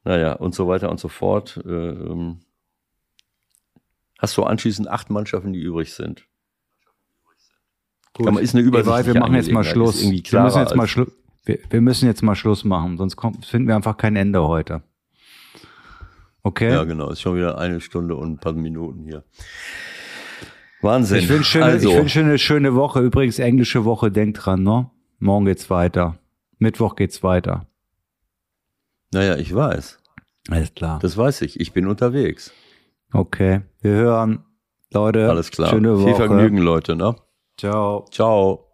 Speaker 3: naja, und so weiter und so fort. Ähm, hast du anschließend acht Mannschaften, die übrig sind.
Speaker 2: Gut. Ist eine Übersicht. Wir machen jetzt mal Schluss. Wir müssen jetzt mal, Schlu wir, wir, müssen jetzt mal Schluss machen, sonst kommt, finden wir einfach kein Ende heute. Okay?
Speaker 3: Ja, genau. Ist schon wieder eine Stunde und ein paar Minuten hier. Wahnsinn.
Speaker 2: Ich wünsche also. wünsch eine schöne Woche. Übrigens, englische Woche, denkt dran, ne? Morgen geht's weiter. Mittwoch geht's weiter.
Speaker 3: Naja, ich weiß.
Speaker 2: Alles klar.
Speaker 3: Das weiß ich. Ich bin unterwegs.
Speaker 2: Okay. Wir hören. Leute.
Speaker 3: Alles klar.
Speaker 2: Schöne Woche.
Speaker 3: Viel Vergnügen, Leute, ne?
Speaker 2: Ciao.
Speaker 3: Ciao.